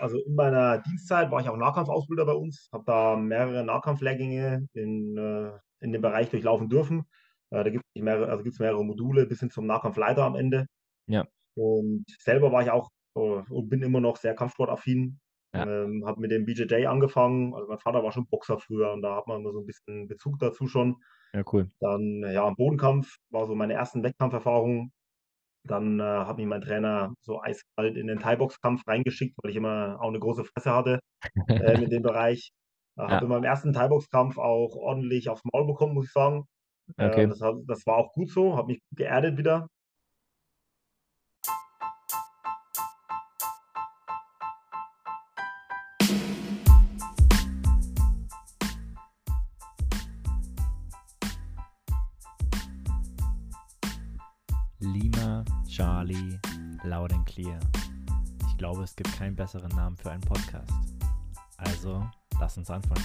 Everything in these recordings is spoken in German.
also in meiner Dienstzeit war ich auch Nahkampfausbilder bei uns, habe da mehrere Nahkampflehrgänge in, äh, in dem Bereich durchlaufen dürfen. Äh, da gibt es mehrere, also gibt's mehrere Module bis hin zum Nahkampfleiter am Ende. Ja. Und selber war ich auch äh, und bin immer noch sehr kampfsportaffin. Ja. Ähm, habe mit dem BJJ angefangen. Also mein Vater war schon Boxer früher und da hat man immer so ein bisschen Bezug dazu schon. Ja, cool. Dann ja, Bodenkampf war so meine ersten Wettkampferfahrungen. Dann äh, hat mich mein Trainer so eiskalt in den Thai-Box-Kampf reingeschickt, weil ich immer auch eine große Fresse hatte äh, in dem Bereich. Äh, Ja. habe in meinem ersten Thai-Box-Kampf auch ordentlich aufs Maul bekommen, muss ich sagen. Äh, Okay. das, das war auch gut so, habe mich geerdet wieder. Charlie, Loud and Clear. Ich glaube, es gibt keinen besseren Namen für einen Podcast. Also, lass uns anfangen.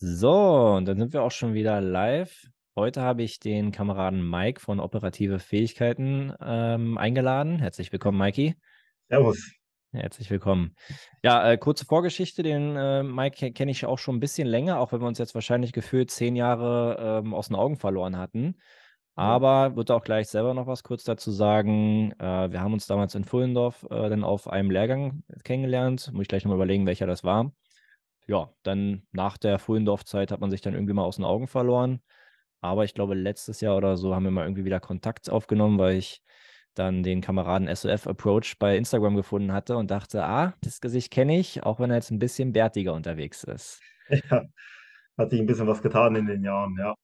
So, und dann sind wir auch schon wieder live. Heute habe ich den Kameraden Mike von Operative Fähigkeiten ähm, eingeladen. Herzlich willkommen, Mikey. Servus. Herzlich willkommen. Ja, äh, kurze Vorgeschichte, den äh, Mike ke- kenne ich auch schon ein bisschen länger, auch wenn wir uns jetzt wahrscheinlich gefühlt zehn Jahre ähm, aus den Augen verloren hatten. Aber wird auch gleich selber noch was kurz dazu sagen. Äh, wir haben uns damals in Fullendorf äh, dann auf einem Lehrgang kennengelernt. Muss ich gleich nochmal überlegen, welcher das war. Ja, dann nach der Fullendorf-Zeit hat man sich dann irgendwie mal aus den Augen verloren. Aber ich glaube, letztes Jahr oder so haben wir mal irgendwie wieder Kontakt aufgenommen, weil ich dann den Kameraden SOF Approach bei Instagram gefunden hatte und dachte, ah, das Gesicht kenne ich, auch wenn er jetzt ein bisschen bärtiger unterwegs ist. Ja, hat sich ein bisschen was getan in den Jahren, ja.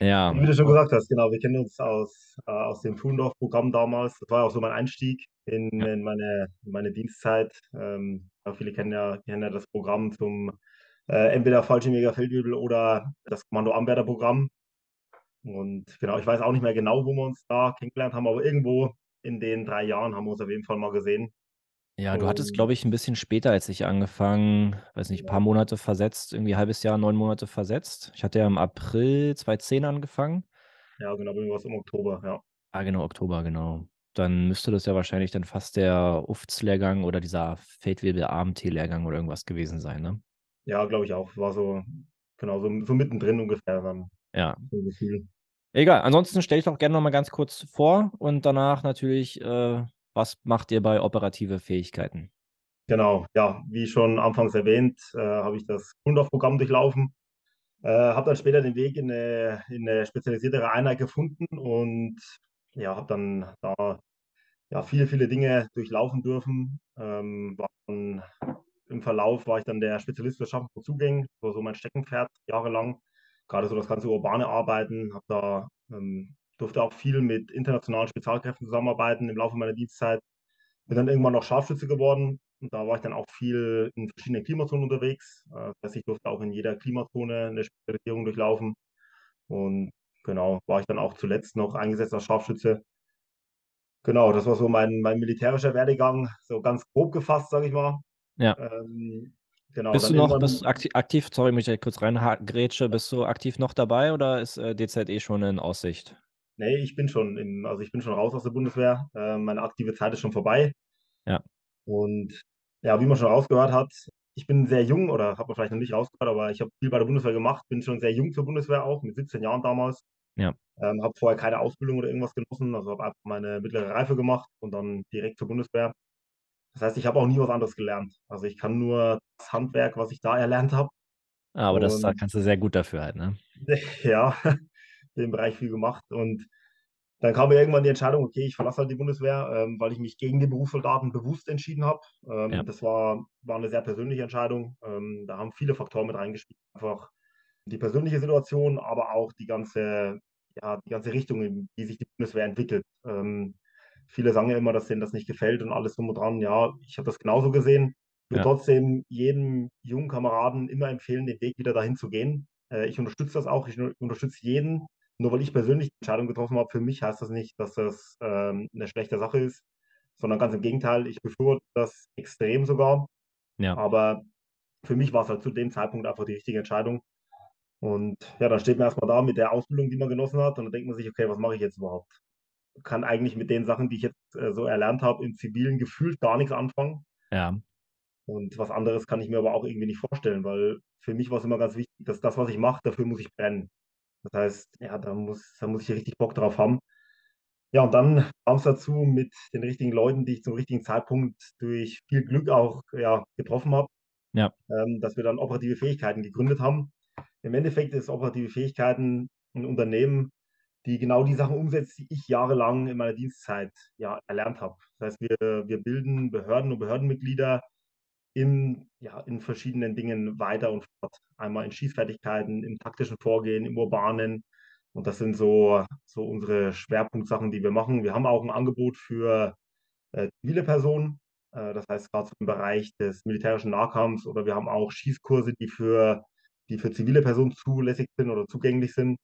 Ja, Wie du schon gesagt hast, genau, wir kennen uns aus, äh, aus dem Fuhlendorf-Programm damals. Das war auch so mein Einstieg in, in meine, in meine Dienstzeit. Ähm, viele kennen ja, kennen ja das Programm zum äh, entweder Fallschirmjäger Feldwebel oder das Kommando Anwärter-Programm. Und genau, ich weiß auch nicht mehr genau, wo wir uns da kennengelernt haben, aber irgendwo in den drei Jahren haben wir uns auf jeden Fall mal gesehen. ja, du hattest, glaube ich, ein bisschen später als ich angefangen, weiß nicht, ein paar Monate versetzt, irgendwie ein halbes Jahr, neun Monate versetzt. Ich hatte ja im April 2010 angefangen. Ja, genau, irgendwas im Oktober, ja. Ah, genau, Oktober, genau. Dann müsste das ja wahrscheinlich dann fast der UFTS-Lehrgang oder dieser Feldwebel-AMT-Lehrgang oder irgendwas gewesen sein, ne? Ja, glaube ich auch. War so, genau, so, so mittendrin ungefähr dann. Ja. So. Egal, ansonsten stelle ich doch gerne noch mal ganz kurz vor und danach natürlich, äh, was macht ihr bei operative Fähigkeiten? Genau, ja, wie schon anfangs erwähnt, äh, habe ich das Kundorf-Programm durchlaufen. Äh, habe dann später den Weg in eine, in eine spezialisiertere Einheit gefunden und ja, habe dann da ja, viele, viele Dinge durchlaufen dürfen. Ähm, dann, Im Verlauf war ich dann der Spezialist für Schaffen von Zugängen, war so mein Steckenpferd jahrelang. Gerade so das ganze urbane Arbeiten, habe da ähm, durfte auch viel mit internationalen Spezialkräften zusammenarbeiten im Laufe meiner Dienstzeit. Bin dann irgendwann noch Scharfschütze geworden und da war ich dann auch viel in verschiedenen Klimazonen unterwegs. Äh, Das heißt, ich durfte auch in jeder Klimazone eine Spezialisierung durchlaufen. Und genau, war ich dann auch zuletzt noch eingesetzt als Scharfschütze. Genau, das war so mein, mein militärischer Werdegang, so ganz grob gefasst, sage ich mal. Ja. Ähm, genau, Bist du noch bist du aktiv, aktiv, sorry, mich kurz reingrätsche, bist du aktiv noch dabei oder ist äh, DZE schon in Aussicht? Nee, ich bin schon im, also ich bin schon raus aus der Bundeswehr. Äh, meine aktive Zeit ist schon vorbei. Ja. Und ja, wie man schon rausgehört hat, ich bin sehr jung oder hat man vielleicht noch nicht rausgehört, aber ich habe viel bei der Bundeswehr gemacht, bin schon sehr jung zur Bundeswehr auch, mit 17 Jahren damals. Ja. Ähm, habe vorher keine Ausbildung oder irgendwas genossen, also habe einfach meine mittlere Reife gemacht und dann direkt zur Bundeswehr. Das heißt, ich habe auch nie was anderes gelernt. Also ich kann nur das Handwerk, was ich da erlernt habe, Ah, Aber das da kannst du sehr gut dafür halt, ne? ja, im Bereich viel gemacht. Und dann kam mir irgendwann die Entscheidung, okay, ich verlasse halt die Bundeswehr, ähm, weil ich mich gegen die Berufssoldaten bewusst entschieden habe. Ähm, Ja. Das war, war eine sehr persönliche Entscheidung. Ähm, da haben viele Faktoren mit reingespielt. Einfach die persönliche Situation, aber auch die ganze, ja, die ganze Richtung, in die sich die Bundeswehr entwickelt. Ähm, viele sagen ja immer, dass denen das nicht gefällt und alles drum und dran. Ja, ich habe das genauso gesehen. Ich würde Ja. trotzdem jedem jungen Kameraden immer empfehlen, den Weg wieder dahin zu gehen. Äh, ich unterstütze das auch. Ich unterstütze jeden. Nur weil ich persönlich die Entscheidung getroffen habe, für mich heißt das nicht, dass das ähm, eine schlechte Sache ist, sondern ganz im Gegenteil. Ich befürworte das extrem sogar. Ja. Aber für mich war es halt zu dem Zeitpunkt einfach die richtige Entscheidung. Und ja, dann steht man erstmal da mit der Ausbildung, die man genossen hat, und dann denkt man sich, okay, was mache ich jetzt überhaupt? Kann eigentlich mit den Sachen, die ich jetzt äh, so erlernt habe, im Zivilen gefühlt gar nichts anfangen. Ja. Und was anderes kann ich mir aber auch irgendwie nicht vorstellen, weil für mich war es immer ganz wichtig, dass das, was ich mache, dafür muss ich brennen. Das heißt, ja, da muss, da muss ich richtig Bock drauf haben. Ja, und dann kam es dazu mit den richtigen Leuten, die ich zum richtigen Zeitpunkt durch viel Glück auch ja, getroffen habe, Ja. ähm, dass wir dann operative Fähigkeiten gegründet haben. Im Endeffekt ist operative Fähigkeiten ein Unternehmen, die genau die Sachen umsetzt, die ich jahrelang in meiner Dienstzeit ja, erlernt habe. Das heißt, wir, wir bilden Behörden und Behördenmitglieder in, ja, in verschiedenen Dingen weiter und fort. Einmal in Schießfertigkeiten, im taktischen Vorgehen, im urbanen. Und das sind so, so unsere Schwerpunktsachen, die wir machen. Wir haben auch ein Angebot für äh, zivile Personen. Äh, das heißt, gerade im Bereich des militärischen Nahkampfs oder wir haben auch Schießkurse, die für, die für zivile Personen zulässig sind oder zugänglich sind.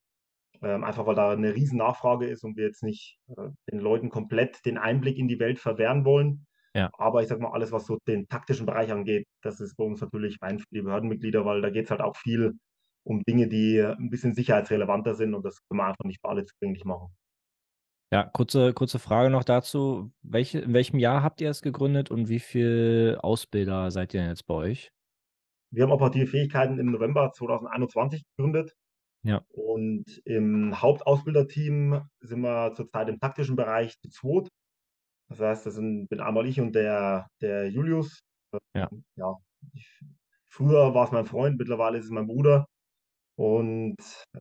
Ähm, einfach weil da eine riesen Nachfrage ist und wir jetzt nicht äh, den Leuten komplett den Einblick in die Welt verwehren wollen. Ja. Aber ich sag mal, alles, was so den taktischen Bereich angeht, das ist bei uns natürlich rein für die Behördenmitglieder, weil da geht es halt auch viel um Dinge, die ein bisschen sicherheitsrelevanter sind und das können wir einfach nicht für alle zugänglich machen. Ja, kurze, kurze Frage noch dazu. Welche, in welchem Jahr habt ihr es gegründet und wie viele Ausbilder seid ihr denn jetzt bei euch? Wir haben operative Fähigkeiten im November 2021 gegründet. Ja. Und im Hauptausbilderteam sind wir zurzeit im taktischen Bereich zu zweit. Das heißt, das sind, bin einmal ich und der, der Julius. Ja. ja ich, früher war es mein Freund, mittlerweile ist es mein Bruder. Und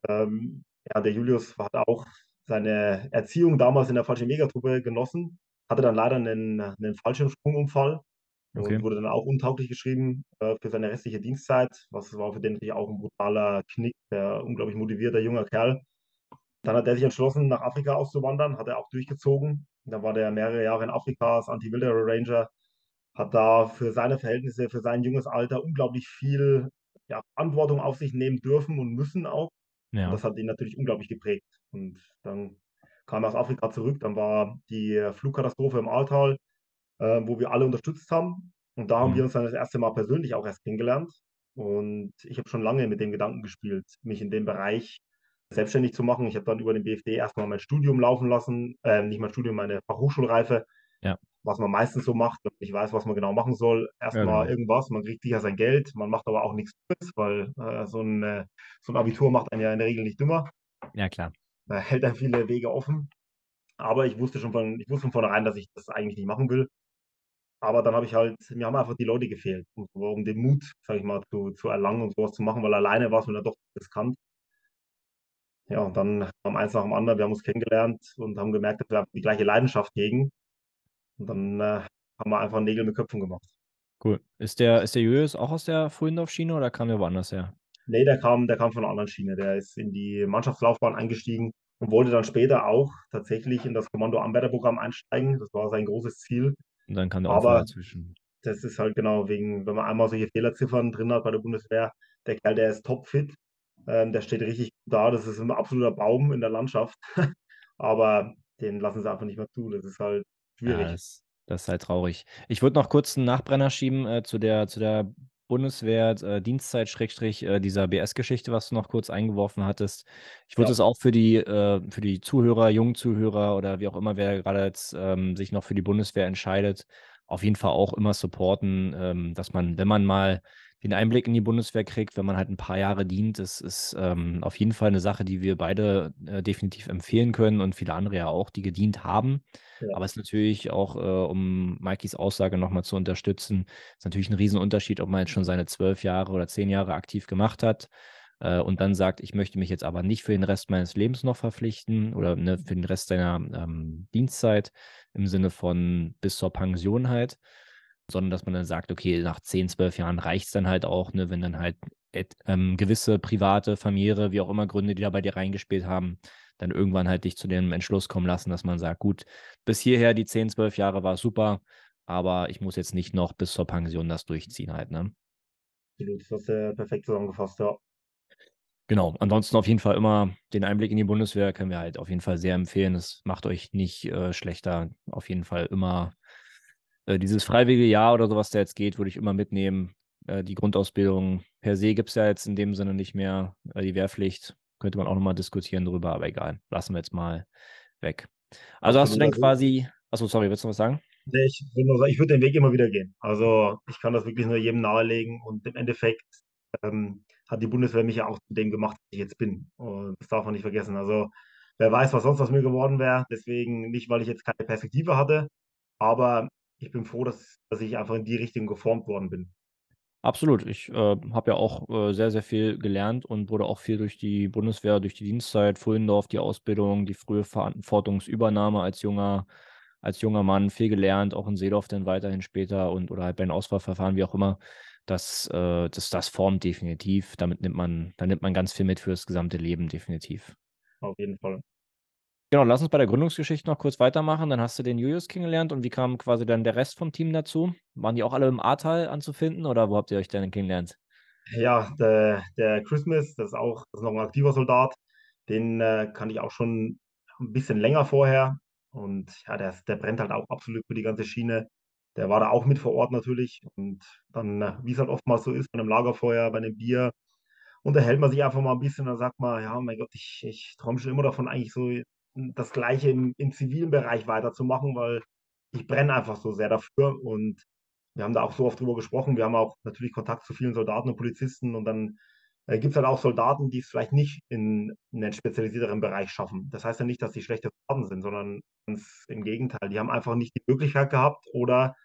ähm, ja, der Julius hat auch seine Erziehung damals in der Fallschirmjägertruppe genossen, hatte dann leider einen, einen Fallschirmsprungunfall Okay. und wurde dann auch untauglich geschrieben äh, für seine restliche Dienstzeit. Was war für den natürlich auch ein brutaler Knick, der unglaublich motivierter junger Kerl. Dann hat er sich entschlossen, nach Afrika auszuwandern, hat er auch durchgezogen. Dann war der mehrere Jahre in Afrika als Anti-Wilderer Ranger, hat da für seine Verhältnisse, für sein junges Alter unglaublich viel ja, Verantwortung auf sich nehmen dürfen und müssen auch. Ja. Und das hat ihn natürlich unglaublich geprägt. Und dann kam er aus Afrika zurück, dann war die Flugkatastrophe im Ahrtal, äh, wo wir alle unterstützt haben. Und da haben Mhm. wir uns dann das erste Mal persönlich auch erst kennengelernt. Und ich habe schon lange mit dem Gedanken gespielt, mich in dem Bereich selbstständig zu machen. Ich habe dann über den BFD erstmal mein Studium laufen lassen, äh, nicht mein Studium, meine Fachhochschulreife. Ja. Was man meistens so macht, wenn man nicht weiß, was man genau machen soll. Erstmal genau. irgendwas, man kriegt sicher sein Geld, man macht aber auch nichts Dummes, weil äh, so, ein, äh, so ein Abitur macht einen ja in der Regel nicht dümmer. Ja, klar. Da hält dann viele Wege offen. Aber ich wusste schon von, ich wusste von vornherein, dass ich das eigentlich nicht machen will. Aber dann habe ich halt, mir haben einfach die Leute gefehlt, um, den Mut, sage ich mal, zu, zu erlangen und sowas zu machen, weil alleine war es mir dann doch riskant. Ja, und dann kam eins nach dem anderen, wir haben uns kennengelernt und haben gemerkt, dass wir die gleiche Leidenschaft hegen. Und dann äh, haben wir einfach Nägel mit Köpfen gemacht. Cool. Ist der, ist der Julius auch aus der Fuhlendorf-Schiene oder kam der woanders her? Nee, der kam, der kam von einer anderen Schiene. Der ist in die Mannschaftslaufbahn eingestiegen und wollte dann später auch tatsächlich in das Kommando Anwärterprogramm einsteigen. Das war sein großes Ziel. Und dann kam der Aber- dazwischen. Das ist halt genau wegen, wenn man einmal solche Fehlerziffern drin hat bei der Bundeswehr, der Kerl, der ist topfit, ähm, der steht richtig gut da, das ist ein absoluter Baum in der Landschaft. Aber den lassen sie einfach nicht mehr zu. Das ist halt schwierig. Ja, das, das ist halt traurig. Ich würde noch kurz einen Nachbrenner schieben äh, zu der, zu der Bundeswehr äh, Dienstzeit Schrägstrich äh, dieser BS-Geschichte, was du noch kurz eingeworfen hattest. Ich würde Ja. es auch für die, äh, für die Zuhörer, jungen Zuhörer oder wie auch immer, wer gerade jetzt ähm, sich noch für die Bundeswehr entscheidet, auf jeden Fall auch immer supporten, ähm, dass man, wenn man mal den Einblick in die Bundeswehr kriegt, wenn man halt ein paar Jahre dient, das ist ähm, auf jeden Fall eine Sache, die wir beide äh, definitiv empfehlen können und viele andere ja auch, die gedient haben. Ja. Aber es ist natürlich auch, äh, um Mikeys Aussage nochmal zu unterstützen, ist natürlich ein Riesenunterschied, ob man jetzt schon seine zwölf Jahre oder zehn Jahre aktiv gemacht hat äh, und dann sagt, ich möchte mich jetzt aber nicht für den Rest meines Lebens noch verpflichten oder ne, für den Rest seiner ähm, Dienstzeit im Sinne von bis zur Pension halt, sondern dass man dann sagt, okay, nach 10, 12 Jahren reicht es dann halt auch, ne, wenn dann halt ähm, gewisse private, familiäre, wie auch immer Gründe, die da bei dir reingespielt haben, dann irgendwann halt dich zu dem Entschluss kommen lassen, dass man sagt, gut, bis hierher die 10, 12 Jahre war super, aber ich muss jetzt nicht noch bis zur Pension das durchziehen halt, ne? Absolut, das hast du perfekt zusammengefasst, ja. Genau, ansonsten auf jeden Fall immer den Einblick in die Bundeswehr können wir halt auf jeden Fall sehr empfehlen. Es macht euch nicht äh, schlechter. Auf jeden Fall immer äh, dieses freiwillige Jahr oder sowas, der jetzt geht, würde ich immer mitnehmen. Äh, die Grundausbildung per se gibt es ja jetzt in dem Sinne nicht mehr. Äh, die Wehrpflicht könnte man auch nochmal diskutieren drüber, aber egal. Lassen wir jetzt mal weg. Also hast du denn. Also quasi, achso, sorry, willst du was sagen? nee, ich würde nur sagen, ich würde den Weg immer wieder gehen. Also ich kann das wirklich nur jedem nahelegen und im Endeffekt ähm, hat die Bundeswehr mich ja auch zu dem gemacht, der ich jetzt bin. Und das darf man nicht vergessen. Also wer weiß, was sonst aus mir geworden wäre. Deswegen nicht, weil ich jetzt keine Perspektive hatte, aber ich bin froh, dass, dass ich einfach in die Richtung geformt worden bin. Absolut. Ich, äh, habe ja auch, äh, sehr, sehr viel gelernt und wurde auch viel durch die Bundeswehr, durch die Dienstzeit, Pfullendorf, die Ausbildung, die frühe Verantwortungsübernahme als junger als junger Mann viel gelernt, auch in Seedorf dann weiterhin später und oder halt bei den Auswahlverfahren, wie auch immer. Das, äh, das, das formt definitiv. Damit nimmt man, da nimmt man ganz viel mit für das gesamte Leben, definitiv. Auf jeden Fall. Genau, lass uns bei der Gründungsgeschichte noch kurz weitermachen. Dann hast du den Julius kennengelernt und wie kam quasi dann der Rest vom Team dazu? Waren die auch alle im Ahrtal anzufinden oder wo habt ihr euch denn kennengelernt? Ja, der, der Christmas, das ist auch das ist noch ein aktiver Soldat. Den äh, kannte ich auch schon ein bisschen länger vorher. Und ja, der, der brennt halt auch absolut für die ganze Schiene. Der war da auch mit vor Ort natürlich. Und dann, äh, wie es halt oftmals so ist, bei einem Lagerfeuer, bei einem Bier, unterhält man sich einfach mal ein bisschen und sagt mal, ja, mein Gott, ich, ich träume schon immer davon, eigentlich so das Gleiche im, im zivilen Bereich weiterzumachen, weil ich brenne einfach so sehr dafür. Und wir haben da auch so oft drüber gesprochen. Wir haben auch natürlich Kontakt zu vielen Soldaten und Polizisten und dann äh, gibt es halt auch Soldaten, die es vielleicht nicht in, in einen spezialisierteren Bereich schaffen. Das heißt ja nicht, dass sie schlechte Soldaten sind, sondern ganz im Gegenteil. Die haben einfach nicht die Möglichkeit gehabt oder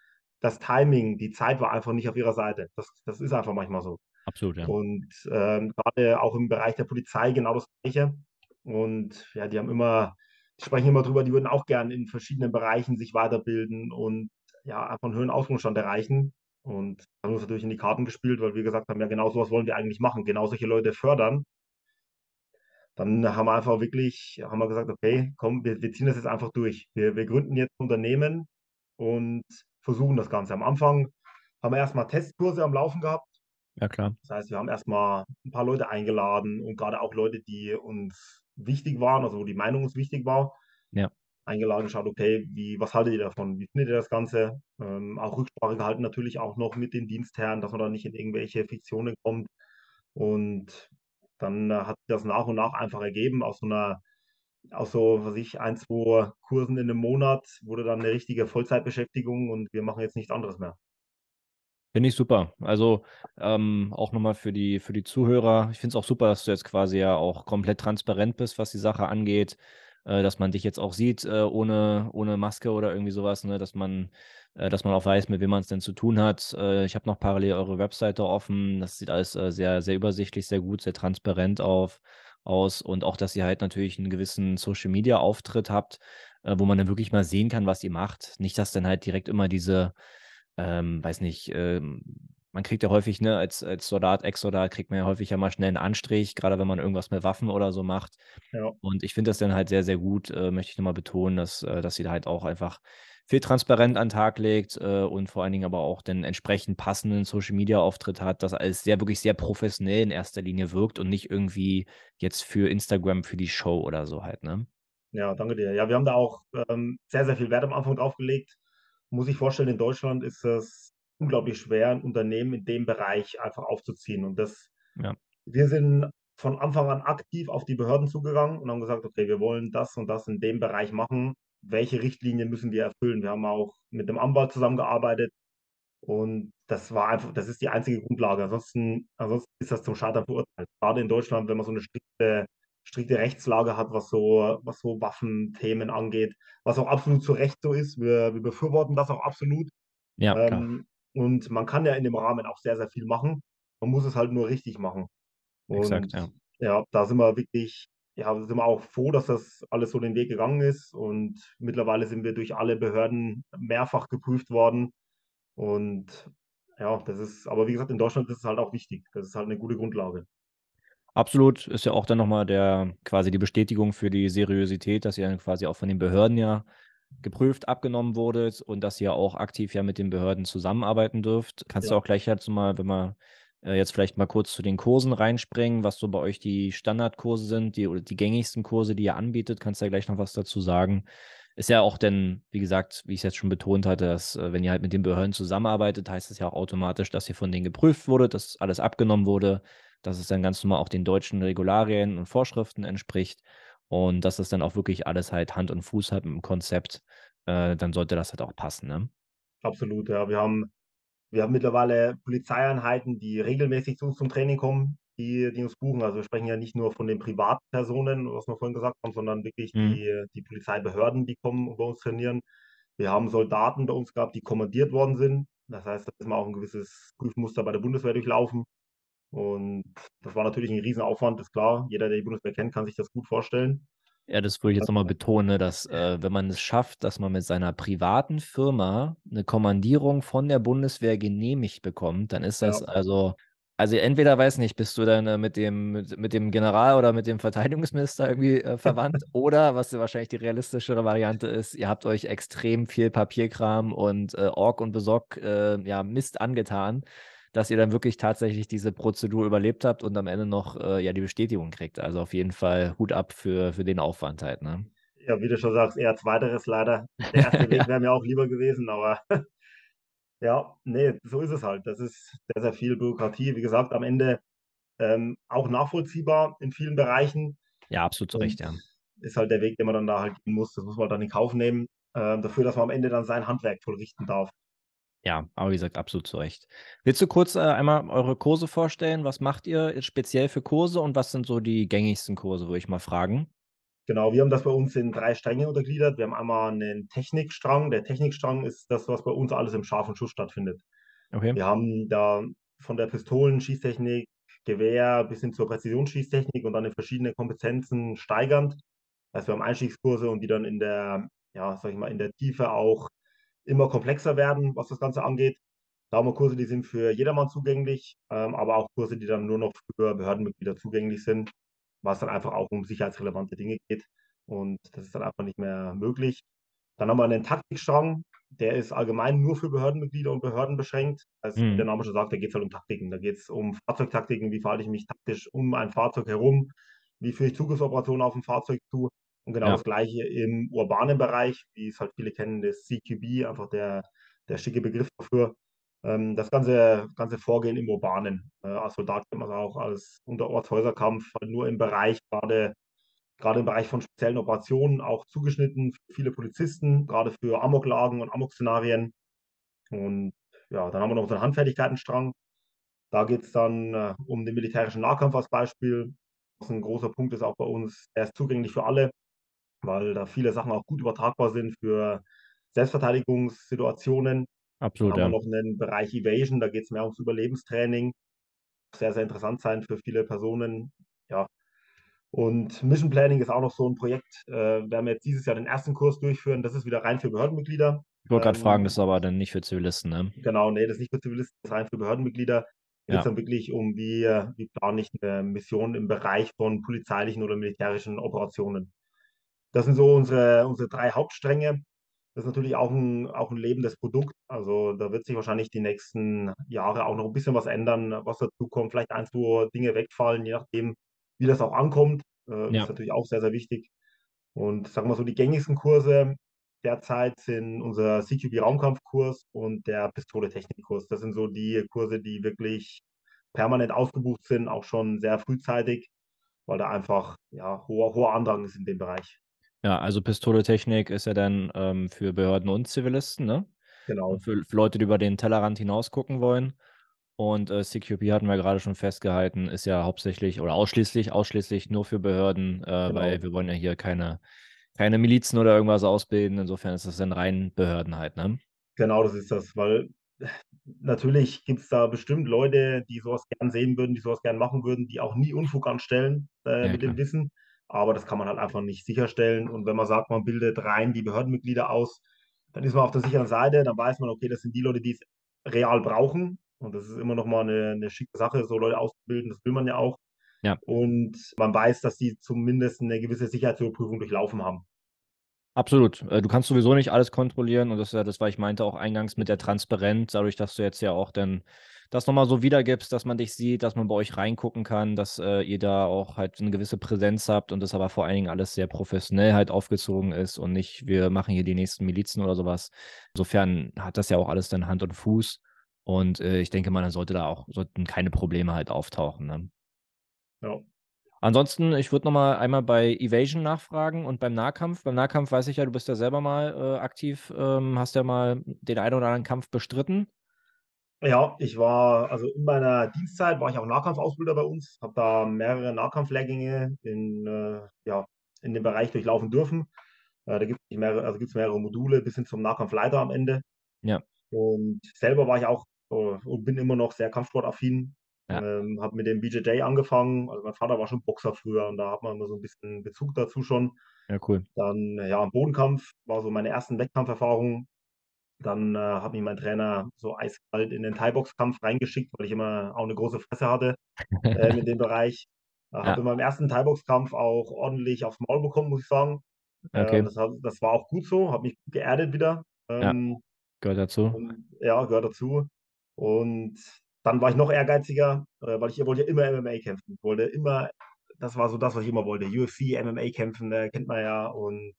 das Timing, die Zeit war einfach nicht auf ihrer Seite. Das, das ist einfach manchmal so. Absolut, ja. Und ähm, gerade auch im Bereich der Polizei genau das Gleiche. Und ja, die haben immer, die sprechen immer drüber, die würden auch gerne in verschiedenen Bereichen sich weiterbilden und ja, einfach einen höheren Ausbildungsstand erreichen. Und da haben wir uns natürlich in die Karten gespielt, weil wir gesagt haben, ja, genau sowas wollen wir eigentlich machen, genau solche Leute fördern. Dann haben wir einfach wirklich, haben wir gesagt, okay, komm, wir, wir ziehen das jetzt einfach durch. Wir, wir gründen jetzt ein Unternehmen und versuchen das Ganze. Am Anfang haben wir erstmal Testkurse am Laufen gehabt. Ja, klar. Das heißt, wir haben erstmal ein paar Leute eingeladen und gerade auch Leute, die uns wichtig waren, also wo die Meinung uns wichtig war, Ja. eingeladen, geschaut, okay, wie, was haltet ihr davon? Wie findet ihr das Ganze? Ähm, auch Rücksprache gehalten natürlich auch noch mit den Dienstherren, dass man da nicht in irgendwelche Fiktionen kommt. Und dann äh, hat sich das nach und nach einfach ergeben aus so einer, aus so, was ich, ein, zwei Kursen in einem Monat wurde dann eine richtige Vollzeitbeschäftigung und wir machen jetzt nichts anderes mehr. Finde ich super. Also ähm, auch nochmal für die, für die Zuhörer. Ich finde es auch super, dass du jetzt quasi ja auch komplett transparent bist, was die Sache angeht, äh, dass man dich jetzt auch sieht äh, ohne, ohne Maske oder irgendwie sowas, ne? dass man, äh, dass man auch weiß, mit wem man es denn zu tun hat. Äh, ich habe noch parallel eure Webseite offen. Das sieht alles äh, sehr, sehr übersichtlich, sehr gut, sehr transparent auf, aus und auch, dass ihr halt natürlich einen gewissen Social Media Auftritt habt, äh, wo man dann wirklich mal sehen kann, was ihr macht. Nicht, dass dann halt direkt immer diese ähm, weiß nicht, ähm, man kriegt ja häufig, ne, als, als Soldat, Ex-Soldat, kriegt man ja häufig ja mal schnell einen Anstrich, gerade wenn man irgendwas mit Waffen oder so macht. Ja. Und ich finde das dann halt sehr, sehr gut, äh, möchte ich nochmal betonen, dass, äh, dass sie da halt auch einfach viel transparent an den Tag legt äh, und vor allen Dingen aber auch den entsprechend passenden Social-Media-Auftritt hat, dass alles sehr, wirklich sehr professionell in erster Linie wirkt und nicht irgendwie jetzt für Instagram, für die Show oder so halt, ne? Ja, danke dir. Ja, wir haben da auch ähm, sehr, sehr viel Wert am Anfang drauf gelegt. Muss ich vorstellen, in Deutschland ist es unglaublich schwer, ein Unternehmen in dem Bereich einfach aufzuziehen. Und das, Ja. wir sind von Anfang an aktiv auf die Behörden zugegangen und haben gesagt, okay, wir wollen das und das in dem Bereich machen. Welche Richtlinien müssen wir erfüllen? Wir haben auch mit dem Anwalt zusammengearbeitet und das war einfach, das ist die einzige Grundlage. Ansonsten, ansonsten ist das zum Scheitern verurteilt. Gerade in Deutschland, wenn man so eine strikte strikte Rechtslage hat, was so, was so Waffenthemen angeht, was auch absolut zu Recht so ist. Wir, wir befürworten das auch absolut. Ja, klar. Ähm, und man kann ja in dem Rahmen auch sehr, sehr viel machen. Man muss es halt nur richtig machen. Exakt, Und ja. ja, da sind wir wirklich, ja, sind wir auch froh, dass das alles so den Weg gegangen ist. Und mittlerweile sind wir durch alle Behörden mehrfach geprüft worden. Und ja, das ist, aber wie gesagt, in Deutschland ist es halt auch wichtig. Das ist halt eine gute Grundlage. Absolut, ist ja auch dann nochmal der quasi die Bestätigung für die Seriosität, dass ihr dann quasi auch von den Behörden ja geprüft, abgenommen wurdet und dass ihr auch aktiv ja mit den Behörden zusammenarbeiten dürft. Kannst du Ja. auch gleich dazu mal, wenn wir äh, jetzt vielleicht mal kurz zu den Kursen reinspringen, was so bei euch die Standardkurse sind, die oder die gängigsten Kurse, die ihr anbietet, kannst du ja gleich noch was dazu sagen. Ist ja auch denn, wie gesagt, wie ich es jetzt schon betont hatte, dass äh, wenn ihr halt mit den Behörden zusammenarbeitet, heißt es ja auch automatisch, dass ihr von denen geprüft wurde, dass alles abgenommen wurde, dass es dann ganz normal auch den deutschen Regularien und Vorschriften entspricht. und dass das dann auch wirklich alles halt Hand und Fuß hat im Konzept, äh, dann sollte das halt auch passen, ne? Absolut, ja. Wir haben wir haben mittlerweile Polizeieinheiten, die regelmäßig zu uns zum Training kommen, die die uns buchen. Also, wir sprechen ja nicht nur von den Privatpersonen, was wir vorhin gesagt haben, sondern wirklich Mhm. die die Polizeibehörden, die kommen und bei uns trainieren. Wir haben Soldaten bei uns gehabt, die kommandiert worden sind. Das heißt, da ist man auch 'n gewisses Prüfmuster bei der Bundeswehr durchlaufen. Und das war natürlich 'n Riesenaufwand, ist klar. Jeder, der die Bundeswehr kennt, kann sich das gut vorstellen. Ja, das würde ich jetzt noch mal betonen, ne, dass, äh, wenn man es schafft, dass man mit seiner privaten Firma 'ne Kommandierung von der Bundeswehr genehmigt bekommt, dann ist das Ja. also also, entweder, weiß nicht, bist du dann, äh, mit dem mit mit dem General oder mit dem Verteidigungsminister irgendwie, äh, verwandt oder was wahrscheinlich die realistischere Variante ist, ihr habt euch extrem viel Papierkram und, äh, Org und Besorg äh, ja, Mist angetan, dass ihr dann wirklich tatsächlich diese Prozedur überlebt habt und am Ende noch, äh, ja, die Bestätigung kriegt. Also, auf jeden Fall Hut ab für für den Aufwand halt, ne? Ja, wie du schon sagst, eher zweiteres leider. Der erste Weg Ja. wäre mir auch lieber gewesen, aber ja, ne, so ist es halt. Das ist sehr, sehr viel Bürokratie. Wie gesagt, am Ende, ähm, auch nachvollziehbar in vielen Bereichen Ja, absolut zu Recht, ja. ist halt der Weg, den man dann da halt gehen muss. Das muss man dann in Kauf nehmen, ähm, dafür, dass man am Ende dann sein Handwerk vollrichten darf. Ja, aber wie gesagt, absolut zu Recht. Willst du kurz, äh, einmal eure Kurse vorstellen? Was macht ihr speziell für Kurse und was sind so die gängigsten Kurse, würde ich mal fragen? Genau, wir haben das bei uns in 3 Stränge untergliedert. Wir haben einmal 'nen Technikstrang. Der Technikstrang ist das, was bei uns alles im scharfen Schuss stattfindet. Okay. Wir haben da von der Pistolenschießtechnik, Gewehr bis hin zur Präzisionsschießtechnik und dann in verschiedene Kompetenzen steigernd. Also, wir haben Einstiegskurse und die dann in der ja, sage ich mal, in der Tiefe auch immer komplexer werden, was das Ganze angeht. Da haben wir Kurse, die sind für jedermann zugänglich, ähm, aber auch Kurse, die dann nur noch für Behördenmitglieder zugänglich sind, was dann einfach auch um sicherheitsrelevante Dinge geht. Und das ist dann einfach nicht mehr möglich. Dann haben wir 'nen Taktikstrang, der ist allgemein nur für Behördenmitglieder und Behörden beschränkt. Also, wie der Mhm. Name schon sagt, da geht's halt um Taktiken. Da geht's um Fahrzeugtaktiken, wie verhalte ich mich taktisch um ein Fahrzeug herum? Wie führe ich Zugriffsoperationen auf'm Fahrzeug zu? Und genau Ja. das Gleiche im urbanen Bereich, wie es halt viele kennen, das CQB, einfach der der schicke Begriff dafür. Ähm, das ganze ganze Vorgehen im Urbanen. Äh, als Soldat kennt man's auch als Unterortshäuserkampf, halt nur im Bereich grade grade im Bereich von speziellen Operationen, auch zugeschnitten für viele Polizisten, grade für Amoklagen und Amokszenarien. Und ja, dann haben wir noch unseren Handfertigkeitenstrang. Da geht's dann, äh, um den militärischen Nahkampf als Beispiel, was 'n großer Punkt ist auch bei uns. Der ist zugänglich für alle, weil da viele Sachen auch gut übertragbar sind für Selbstverteidigungssituationen. Absolut, haben wir ja. noch 'nen Bereich Evasion, da geht's mehr ums Überlebenstraining. Sehr, sehr interessant sein für viele Personen, ja. Und Mission Planning ist auch noch so 'n Projekt, äh, werden wir jetzt dieses Jahr den 1. Kurs durchführen. Das ist wieder rein für Behördenmitglieder. Ich wollte grad fragen, das Ähm ist aber dann nicht für Zivilisten, ne? Genau, ne, das ist nicht für Zivilisten, das ist rein für Behördenmitglieder. Da geht's Ja. dann wirklich um wie äh, wie plane ich 'ne Mission im Bereich von polizeilichen oder militärischen Operationen. Das sind so unsere unsere 3 Hauptstränge. Das ist natürlich auch 'n auch 'n lebendes Produkt. Also, da wird sich wahrscheinlich die nächsten Jahre auch noch 'n bisschen was ändern, was dazukommt. Vielleicht 1, 2 Dinge wegfallen, je nachdem, wie das auch ankommt. Äh, ist Ja. natürlich auch sehr, sehr wichtig. Und sagen wir so, die gängigsten Kurse derzeit sind unser CQB-Raumkampfkurs und der Pistole-Technikkurs. Das sind so die Kurse, die wirklich permanent ausgebucht sind, auch schon sehr frühzeitig, weil da einfach, ja, hoher hoher Andrang ist in dem Bereich. Ja, also Pistole-Technik ist ja dann, ähm, für Behörden und Zivilisten, ne? Genau. Für für Leute, die über den Tellerrand hinaus gucken wollen. Und, äh, CQB hatten wir grade schon festgehalten, ist ja hauptsächlich oder ausschließlich ausschließlich nur für Behörden, äh, weil Genau. wir wollen ja hier keine keine Milizen oder irgendwas ausbilden. Insofern ist das dann rein Behörden halt, ne? Genau, das ist das, weil natürlich gibt's da bestimmt Leute, die so was gern sehen würden, die so was gern machen würden, die auch nie Unfug anstellen, äh, Ja, mit dem klar. Wissen. Aber das kann man halt einfach nicht sicherstellen. Und wenn man sagt, man bildet rein die Behördenmitglieder aus, dann ist man auf der sicheren Seite. Dann weiß man, okay, das sind die Leute, die's real brauchen. Und das ist immer noch mal 'ne 'ne schicke Sache, so Leute auszubilden. Das will man ja auch. Ja. Und man weiß, dass die zumindest 'ne gewisse Sicherheitsüberprüfung durchlaufen haben. Absolut. Äh, du kannst sowieso nicht alles kontrollieren und das ist ja das, was ich meinte auch eingangs mit der Transparenz, dadurch, dass du jetzt ja auch dann das noch mal so wiedergibst, dass man dich sieht, dass man bei euch reingucken kann, dass, äh, ihr da auch halt 'ne gewisse Präsenz habt und das aber vor allen Dingen alles sehr professionell halt aufgezogen ist und nicht: „Wir machen hier die nächsten Milizen“ oder so was. Insofern hat das ja auch alles dann Hand und Fuß und, äh, ich denke mal, dann sollte da auch sollten keine Probleme halt auftauchen, ne? Ja. Ansonsten, ich würde nochmal einmal bei Evasion nachfragen und beim Nahkampf. Beim Nahkampf weiß ich ja, du bist ja selber mal äh, aktiv, ähm, hast ja mal den einen oder anderen Kampf bestritten. Ja, ich war, also in meiner Dienstzeit war ich auch Nahkampfausbilder bei uns, habe da mehrere Nahkampflehrgänge in, äh, ja, in dem Bereich durchlaufen dürfen. Äh, da gibt es mehrere, also gibt's mehrere Module bis hin zum Nahkampfleiter am Ende. Ja. Und selber war ich auch äh, und bin immer noch sehr kampfsportaffin. Ja. Ähm, habe mit dem BJJ angefangen. Also mein Vater war schon Boxer früher und da hat man immer so ein bisschen Bezug dazu schon. Ja, cool. Dann, ja, am Bodenkampf war so meine ersten Wettkampferfahrungen. Dann äh, hat mich mein Trainer so eiskalt in den Thai-Box-Kampf reingeschickt, weil ich immer auch eine große Fresse hatte äh, in dem Bereich. Äh, Ja. Habe in meinem ersten Thai-Box-Kampf auch ordentlich aufs Maul bekommen, muss ich sagen. Äh, Okay. das, hat, das war auch gut so, habe mich geerdet wieder. Ähm, Gehört dazu. und, ja, gehört dazu. Und dann war ich noch ehrgeiziger, äh, weil ich wollte ja immer MMA kämpfen. Ich wollte immer, das war so das, was ich immer wollte. UFC, MMA kämpfen, äh, kennt man ja. Und,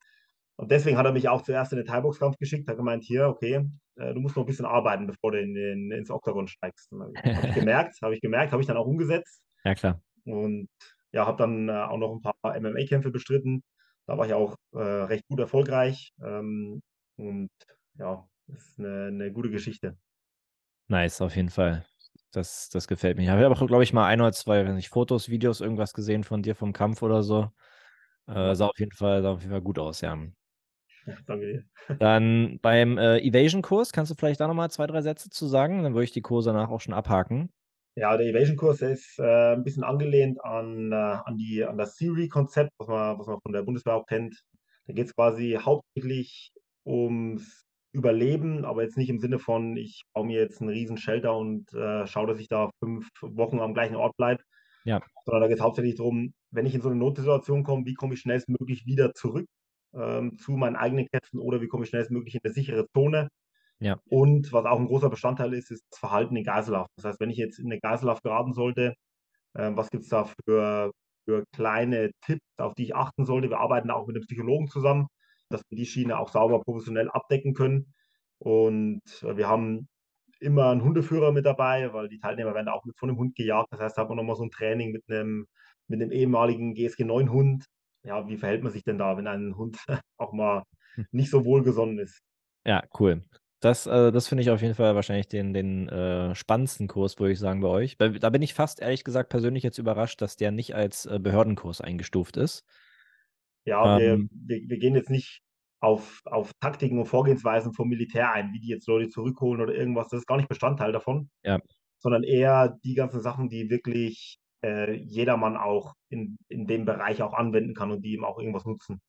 und deswegen hat er mich auch zuerst in den Thai-Box-Kampf geschickt, hat gemeint, hier, okay, äh, du musst noch ein bisschen arbeiten, bevor du in den, ins Oktagon steigst. Habe ich gemerkt, habe ich gemerkt, habe ich dann auch umgesetzt. Ja, klar. Und ja, habe dann äh, auch noch ein paar MMA-Kämpfe bestritten. Da war ich auch äh, recht gut erfolgreich. Ähm, und ja, das ist eine, eine gute Geschichte. Nice, auf jeden Fall. Das, das gefällt mir. Ich habe auch, glaube ich, mal ein oder zwei, wenn nicht Fotos, Videos, irgendwas gesehen von dir vom Kampf oder so. Äh, sah auf jeden Fall, sah auf jeden Fall gut aus, ja. Danke dir. Dann beim äh, Evasion-Kurs, kannst du vielleicht da nochmal zwei, drei Sätze zu sagen? Dann würde ich die Kurse danach auch schon abhaken. Ja, der Evasion-Kurs ist äh, ein bisschen angelehnt an, äh, an, die, an das Theory-Konzept, was man, was man von der Bundeswehr auch kennt. Da geht es quasi hauptsächlich ums Überleben, aber jetzt nicht im Sinne von, ich baue mir jetzt einen riesen Shelter und äh, schaue, dass ich da fünf Wochen am gleichen Ort bleibe. Ja. Sondern da geht es hauptsächlich darum, wenn ich in so eine Notsituation komme, wie komme ich schnellstmöglich wieder zurück ähm, zu meinen eigenen Kräften oder wie komme ich schnellstmöglich in eine sichere Zone. Ja. Und was auch ein großer Bestandteil ist, ist das Verhalten in Geiselhaft. Das heißt, wenn ich jetzt in eine Geiselhaft geraten sollte, äh, was gibt es da für, für kleine Tipps, auf die ich achten sollte? Wir arbeiten auch mit einem Psychologen zusammen, dass wir die Schiene auch sauber professionell abdecken können. Und äh, wir haben immer einen Hundeführer mit dabei, weil die Teilnehmer werden auch mit von einem Hund gejagt. Das heißt, da hat man nochmal so ein Training mit einem, mit einem ehemaligen GSG 9 Hund. Ja, wie verhält man sich denn da, wenn ein Hund auch mal nicht so wohlgesonnen ist? Ja, cool. Das, äh, das finde ich auf jeden Fall wahrscheinlich den, den äh, spannendsten Kurs, würde ich sagen, bei euch. Da bin ich fast, ehrlich gesagt, persönlich jetzt überrascht, dass der nicht als äh, Behördenkurs eingestuft ist. Ja, wir, Ähm, wir, wir gehen jetzt nicht auf, auf Taktiken und Vorgehensweisen vom Militär ein, wie die jetzt Leute zurückholen oder irgendwas. Das ist gar nicht Bestandteil davon. Ja. Sondern eher die ganzen Sachen, die wirklich äh, jedermann auch in, in dem Bereich auch anwenden kann und die ihm auch irgendwas nutzen.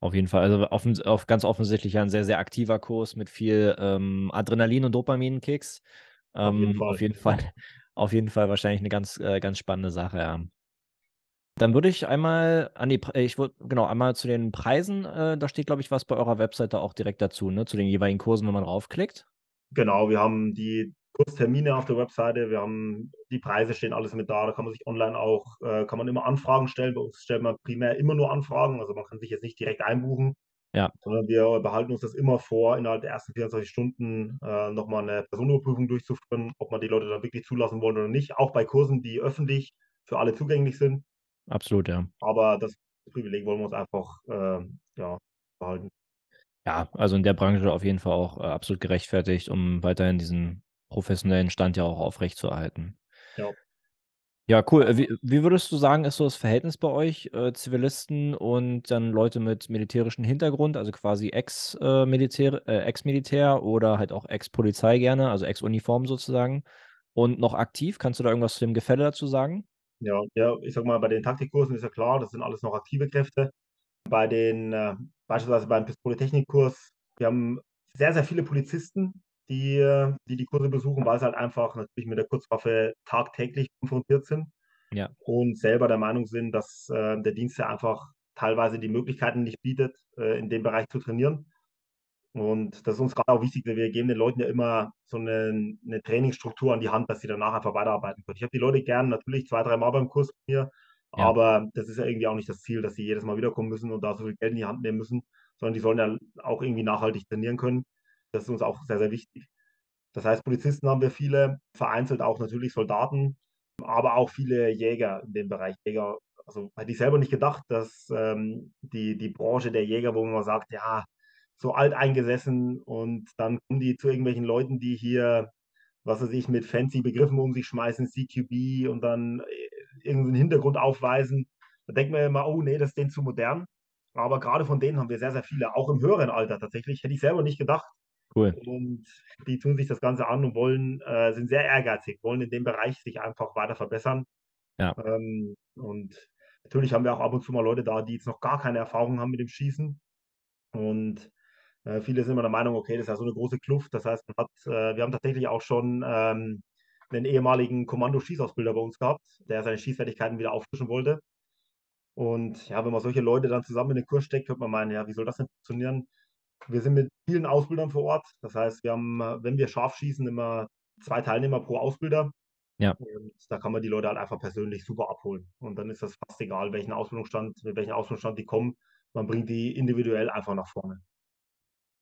Auf jeden Fall. Also offen, auf, ganz offensichtlich ein sehr, sehr aktiver Kurs mit viel ähm, Adrenalin- und Dopaminkicks. Auf jeden Ähm, Fall. auf jeden Fall. Auf jeden Fall wahrscheinlich eine ganz, äh, ganz spannende Sache, ja. Dann würde ich einmal an die, äh, ich würde, genau, einmal zu den Preisen, äh, da steht, glaube ich, was bei eurer Webseite auch direkt dazu, ne? Zu den jeweiligen Kursen, wenn man draufklickt. Genau, wir haben die Kurstermine auf der Webseite, wir haben die Preise stehen alles mit da, da kann man sich online auch, äh, kann man immer Anfragen stellen. Bei uns stellt man primär immer nur Anfragen, also man kann sich jetzt nicht direkt einbuchen, Ja. sondern wir behalten uns das immer vor, innerhalb der ersten 24 Stunden äh, nochmal eine Personenüberprüfung durchzuführen, ob man die Leute dann wirklich zulassen wollen oder nicht, auch bei Kursen, die öffentlich für alle zugänglich sind. Absolut, ja. Aber das Privileg wollen wir uns einfach äh, ja, behalten. Ja, also in der Branche auf jeden Fall auch äh, absolut gerechtfertigt, um weiterhin diesen professionellen Stand ja auch aufrechtzuerhalten. Ja. Ja, cool. Äh, Wie, wie würdest du sagen, ist so das Verhältnis bei euch, äh, Zivilisten und dann Leute mit militärischem Hintergrund, also quasi Ex-Militär, äh, Ex-Militär oder halt auch Ex-Polizei gerne, also Ex-Uniform sozusagen und noch aktiv? Kannst du da irgendwas zu dem Gefälle dazu sagen? Ja, ja, ich sag mal, bei den Taktikkursen ist ja klar, das sind alles noch aktive Kräfte. Bei den, äh, beispielsweise beim Pistole-Technik-Kurs, wir haben sehr, sehr viele Polizisten, die, die die Kurse besuchen, weil sie halt einfach natürlich mit der Kurzwaffe tagtäglich konfrontiert sind Ja. und selber der Meinung sind, dass äh, der Dienst ja einfach teilweise die Möglichkeiten nicht bietet, äh, in dem Bereich zu trainieren. Und das ist uns gerade auch wichtig, weil wir geben den Leuten ja immer so eine, eine Trainingsstruktur an die Hand, dass sie danach einfach weiterarbeiten können. Ich habe die Leute gern natürlich zwei, drei Mal beim Kurs mit mir, Ja. aber das ist ja irgendwie auch nicht das Ziel, dass sie jedes Mal wiederkommen müssen und da so viel Geld in die Hand nehmen müssen, sondern die sollen ja auch irgendwie nachhaltig trainieren können. Das ist uns auch sehr, sehr wichtig. Das heißt, Polizisten haben wir viele, vereinzelt auch natürlich Soldaten, aber auch viele Jäger in dem Bereich, Jäger also hätte ich selber nicht gedacht, dass ähm, die, die Branche der Jäger, wo man sagt, ja, so alt eingesessen und dann kommen die zu irgendwelchen Leuten, die hier, was weiß ich, mit fancy Begriffen um sich schmeißen, CQB und dann äh, irgendeinen Hintergrund aufweisen. Da denkt man immer, oh nee, das ist denen zu modern. Aber gerade von denen haben wir sehr, sehr viele, auch im höheren Alter tatsächlich. Hätte ich selber nicht gedacht. Cool. Und die tun sich das Ganze an und wollen, äh, sind sehr ehrgeizig, wollen in dem Bereich sich einfach weiter verbessern. Ja. Ähm, und natürlich haben wir auch ab und zu mal Leute da, die jetzt noch gar keine Erfahrung haben mit dem Schießen. Und äh, viele sind immer der Meinung, okay, das ist ja so eine große Kluft. Das heißt, hat, äh, wir haben tatsächlich auch schon ähm, einen ehemaligen Kommando-Schießausbilder bei uns gehabt, der seine Schießfertigkeiten wieder auffrischen wollte. Und ja, wenn man solche Leute dann zusammen in den Kurs steckt, könnte man meinen, ja, wie soll das denn funktionieren? Wir sind mit vielen Ausbildern vor Ort. Das heißt, wir haben, wenn wir scharf schießen, immer zwei Teilnehmer pro Ausbilder. Ja. Und da kann man die Leute halt einfach persönlich super abholen. Und dann ist das fast egal, welchen Ausbildungsstand, mit welchem Ausbildungsstand die kommen. Man bringt die individuell einfach nach vorne.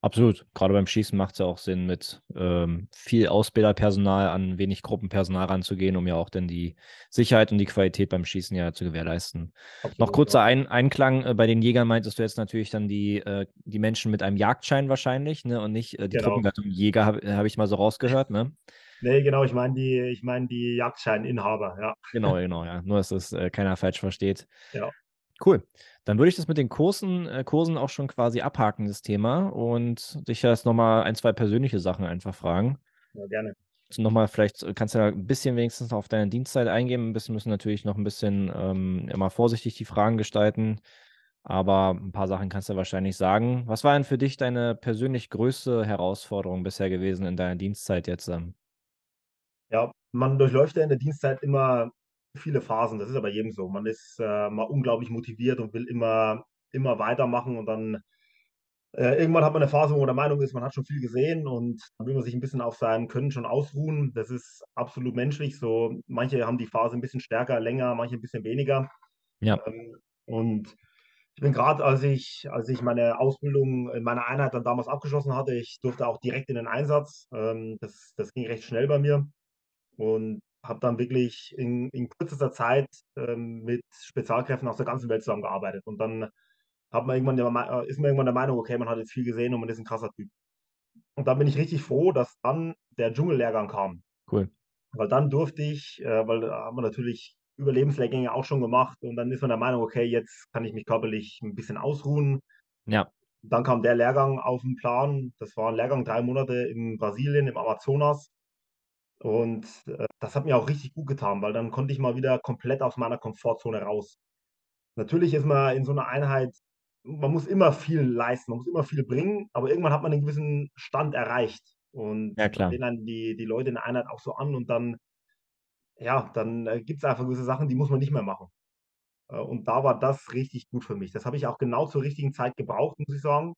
Absolut. Gerade beim Schießen macht es ja auch Sinn, mit ähm, viel Ausbilderpersonal an wenig Gruppenpersonal ranzugehen, um ja auch dann die Sicherheit und die Qualität beim Schießen ja zu gewährleisten. Absolut, Noch kurzer. Ein Einklang, äh, bei den Jägern meintest du jetzt natürlich dann die, äh, die Menschen mit einem Jagdschein wahrscheinlich, ne? Und nicht äh, die genau. Truppengattung Jäger, habe hab ich mal so rausgehört, ne? Nee, genau, ich meine die, ich meine die Jagdscheininhaber, ja. Genau, genau, ja. Nur, dass das äh, keiner falsch versteht. Ja. Cool. Dann würde ich das mit den Kursen, äh, Kursen auch schon quasi abhaken, das Thema, und dich jetzt nochmal ein, zwei persönliche Sachen einfach fragen. Ja, gerne. Also nochmal, vielleicht kannst du ja ein bisschen wenigstens auf deine Dienstzeit eingehen. Ein bisschen müssen natürlich noch ein bisschen ähm, immer vorsichtig die Fragen gestalten. Aber ein paar Sachen kannst du wahrscheinlich sagen. Was war denn für dich deine persönlich größte Herausforderung bisher gewesen in deiner Dienstzeit jetzt? Ähm? Ja, man durchläuft ja in der Dienstzeit immer viele Phasen. Das ist aber jedem so. Man ist äh, mal unglaublich motiviert und will immer, immer weitermachen und dann äh, irgendwann hat man eine Phase, wo man der Meinung ist, man hat schon viel gesehen und dann will man sich ein bisschen auf seinem Können schon ausruhen. Das ist absolut menschlich. So, manche haben die Phase ein bisschen stärker, länger, manche ein bisschen weniger. Ja. Ähm, und ich bin gerade, als ich, als ich meine Ausbildung in meiner Einheit dann damals abgeschlossen hatte, ich durfte auch direkt in den Einsatz. Ähm, das, das ging recht schnell bei mir. Und habe dann wirklich in, in kürzester Zeit ähm, mit Spezialkräften aus der ganzen Welt zusammengearbeitet. Und dann hat man irgendwann der, ist man irgendwann der Meinung, okay, man hat jetzt viel gesehen und man ist ein krasser Typ. Und dann bin ich richtig froh, dass dann der Dschungellehrgang kam. Cool. Weil dann durfte ich, äh, weil da haben wir natürlich Überlebenslehrgänge auch schon gemacht und dann ist man der Meinung, okay, jetzt kann ich mich körperlich ein bisschen ausruhen. Ja. Dann kam der Lehrgang auf den Plan. Das war ein Lehrgang drei Monate in Brasilien, im Amazonas. Und äh, das hat mir auch richtig gut getan, weil dann konnte ich mal wieder komplett aus meiner Komfortzone raus. Natürlich ist man in so einer Einheit, man muss immer viel leisten, man muss immer viel bringen, aber irgendwann hat man einen gewissen Stand erreicht. Und ja, klar. sehen dann die, die Leute in der Einheit auch so an und dann, ja, dann äh, gibt es einfach gewisse Sachen, die muss man nicht mehr machen. Äh, und da war das richtig gut für mich. Das habe ich auch genau zur richtigen Zeit gebraucht, muss ich sagen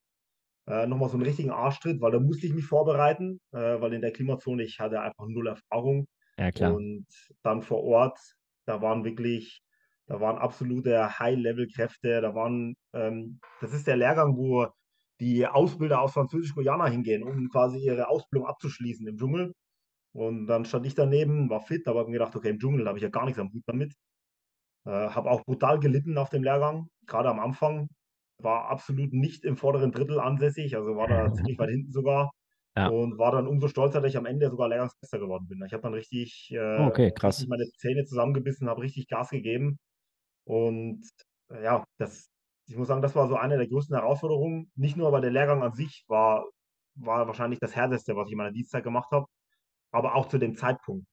äh, nochmal so einen richtigen Arschtritt, weil da musste ich mich vorbereiten, äh, weil in der Klimazone ich hatte einfach null Erfahrung. Ja, klar. Und dann vor Ort, da waren wirklich, da waren absolute High-Level-Kräfte, da waren, ähm, das ist der Lehrgang, wo die Ausbilder aus Französisch-Guyana hingehen, um quasi ihre Ausbildung abzuschließen im Dschungel. Und dann stand ich daneben, war fit, aber habe mir gedacht, okay, im Dschungel habe ich ja gar nichts am Hut damit. Äh, habe auch brutal gelitten auf dem Lehrgang, gerade am Anfang war absolut nicht im vorderen Drittel ansässig, also war da ziemlich weit hinten sogar. Ja. Und war dann umso stolzer, dass ich am Ende sogar Lehrgangsbester geworden bin. Ich habe dann richtig, äh, okay, krass. meine Zähne zusammengebissen, habe richtig Gas gegeben. Und äh, ja, das, ich muss sagen, das war so eine der größten Herausforderungen. Nicht nur, weil der Lehrgang an sich war, war wahrscheinlich das härteste, was ich in meiner Dienstzeit gemacht habe, aber auch zu dem Zeitpunkt,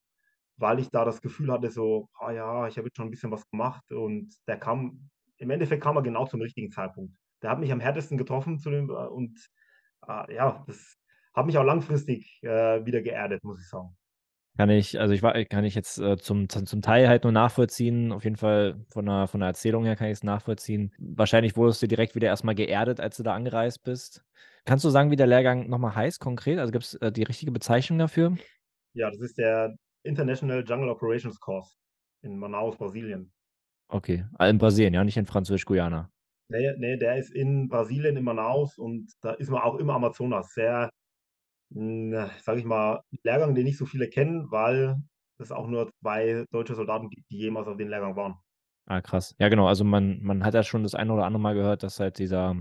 weil ich da das Gefühl hatte, so, ah ja, ich habe jetzt schon ein bisschen was gemacht und der kam im Endeffekt kam er genau zum richtigen Zeitpunkt. Der hat mich am härtesten getroffen zu dem, äh, und äh, ja, das hat mich auch langfristig äh, wieder geerdet, muss ich sagen. Kann ich, also ich war, kann ich jetzt äh, zum, zum Teil halt nur nachvollziehen. Auf jeden Fall von der, von der Erzählung her kann ich es nachvollziehen. Wahrscheinlich wurdest du direkt wieder erstmal geerdet, als du da angereist bist. Kannst du sagen, wie der Lehrgang nochmal heißt, konkret? Also gibt es äh, die richtige Bezeichnung dafür? Ja, das ist der International Jungle Operations Course in Manaus, Brasilien. Okay, ah, in Brasilien, ja, nicht in Französisch-Guyana. Nee, nee, der ist in Brasilien, in Manaus und da ist man auch im Amazonas. Sehr, sage ich mal, Lehrgang, den nicht so viele kennen, weil es auch nur zwei deutsche Soldaten gibt, die jemals auf den Lehrgang waren. Ah, krass. Ja, genau. Also man, man hat ja schon das eine oder andere Mal gehört, dass halt dieser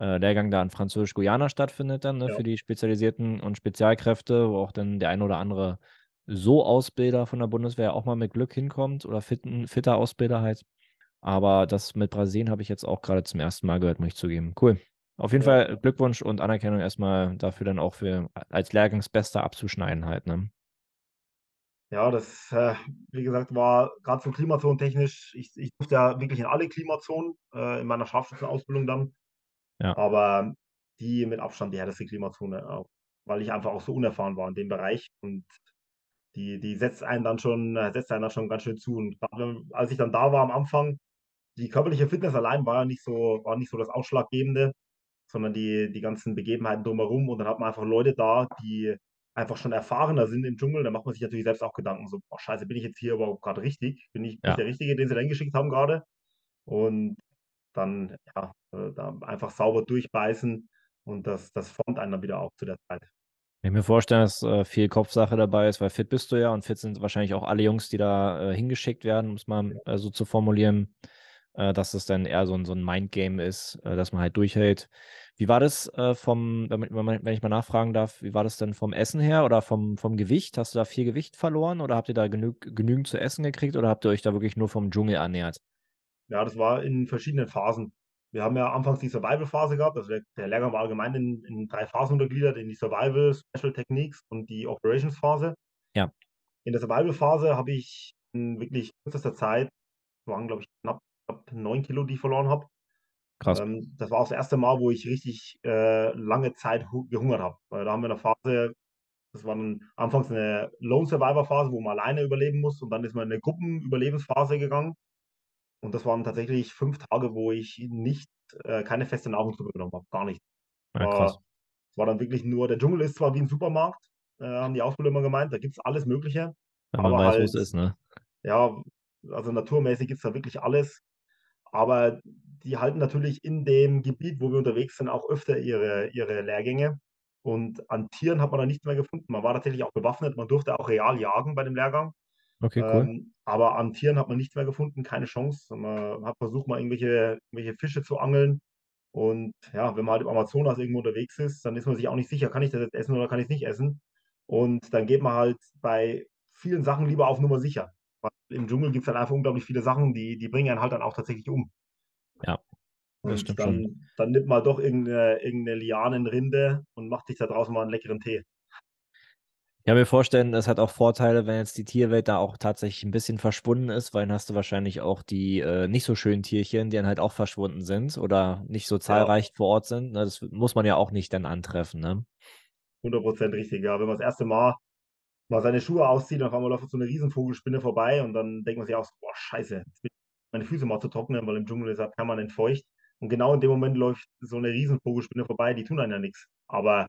äh, Lehrgang da in Französisch-Guyana stattfindet dann, ne, Ja. für die spezialisierten und Spezialkräfte, wo auch dann der ein oder andere So-Ausbilder von der Bundeswehr auch mal mit Glück hinkommt oder fitten, fitter Ausbilder halt. Aber das mit Brasilien habe ich jetzt auch gerade zum ersten Mal gehört, muss ich zugeben. Cool. Auf jeden Ja. Fall Glückwunsch und Anerkennung erstmal dafür dann auch für als Lehrgangsbester abzuschneiden halt, ne? Ja, das, äh, wie gesagt, war gerade so klimazonentechnisch, ich, ich durfte ja wirklich in alle Klimazonen äh, in meiner Scharfschützenausbildung dann. Ja. Aber die mit Abstand die härteste Klimazone, auch, weil ich einfach auch so unerfahren war in dem Bereich. Und die, die setzt einen dann schon, äh, setzt einen dann schon ganz schön zu. Und grad wenn- als ich dann da war am Anfang, die körperliche Fitness allein war ja nicht so, war nicht so das Ausschlaggebende, sondern die, die ganzen Begebenheiten drumherum. Und dann hat man einfach Leute da, die einfach schon erfahrener sind im Dschungel. Da macht man sich natürlich selbst auch Gedanken, so, boah, scheiße, bin ich jetzt hier überhaupt gerade richtig? Bin ich, bin Ja. ich der Richtige, den sie da hingeschickt haben gerade? Und dann, ja, äh, da einfach sauber durchbeißen und das, das formt einen dann wieder auch zu der Zeit. Ich kann mir vorstellen, dass äh, viel Kopfsache dabei ist, weil fit bist du ja und fit sind wahrscheinlich auch alle Jungs, die da äh, hingeschickt werden, um es mal äh, so zu formulieren, äh, dass es dann eher so ein, so ein Mindgame ist, äh, dass man halt durchhält. Wie war das äh, vom, wenn, ich mal nachfragen darf, wie war das denn vom Essen her oder vom, vom Gewicht? Hast du da viel Gewicht verloren oder habt ihr da genug, genügend zu essen gekriegt oder habt ihr euch da wirklich nur vom Dschungel ernährt? Ja, das war in verschiedenen Phasen. Wir haben ja anfangs die Survival-Phase gehabt, also der, der Lehrgang war allgemein in, in drei Phasen untergliedert, in die Survival, Special Techniques und die Operations-Phase. Ja. In der Survival-Phase habe ich in wirklich kürzester Zeit, waren glaube ich knapp neun Kilo, die ich verloren habe. Krass. Ähm, das war auch das erste Mal, wo ich richtig äh, lange Zeit hu- gehungert habe. Weil da haben wir eine Phase, das war dann anfangs eine Lone Survivor Phase, wo man alleine überleben muss und dann ist man in eine Gruppenüberlebensphase gegangen. Und das waren tatsächlich fünf Tage, wo ich nicht, äh, keine feste Nahrungsmittel genommen habe, gar nicht. Ja, krass. War, es war dann wirklich nur, der Dschungel ist zwar wie ein Supermarkt, äh, haben die Ausbilder immer gemeint, da gibt es alles Mögliche. Man aber weiß, wo halt- es ist, ne? Ja, also naturmäßig gibt es da wirklich alles. Aber die halten natürlich in dem Gebiet, wo wir unterwegs sind, auch öfter ihre, ihre Lehrgänge. Und an Tieren hat man da nichts mehr gefunden. Man war tatsächlich auch bewaffnet, man durfte auch real jagen bei dem Lehrgang. Okay, cool. Ähm, aber an Tieren hat man nichts mehr gefunden, keine Chance. Man hat versucht, mal irgendwelche, irgendwelche Fische zu angeln. Und ja, wenn man halt im Amazonas irgendwo unterwegs ist, dann ist man sich auch nicht sicher, kann ich das jetzt essen oder kann ich es nicht essen. Und dann geht man halt bei vielen Sachen lieber auf Nummer sicher. Weil im Dschungel gibt es halt einfach unglaublich viele Sachen, die, die bringen einen halt dann auch tatsächlich um. Ja, das Und stimmt dann, schon. dann nimmt man doch irgendeine, irgendeine Lianenrinde und macht sich da draußen mal einen leckeren Tee. Ich kann mir vorstellen, es hat auch Vorteile, wenn jetzt die Tierwelt da auch tatsächlich ein bisschen verschwunden ist, weil dann hast du wahrscheinlich auch die äh, nicht so schönen Tierchen, die dann halt auch verschwunden sind oder nicht so zahlreich vor Ort sind. Ne? Das muss man ja auch nicht dann antreffen, ne? 100% richtig, ja. Wenn man das erste Mal mal seine Schuhe auszieht, dann auf einmal läuft so eine Riesenvogelspinne vorbei und dann denkt man sich auch boah, scheiße, jetzt bin ich meine Füße mal zu trocknen, weil im Dschungel ist er permanent feucht. Und genau in dem Moment läuft so eine Riesenvogelspinne vorbei, die tun einem ja nichts. Aber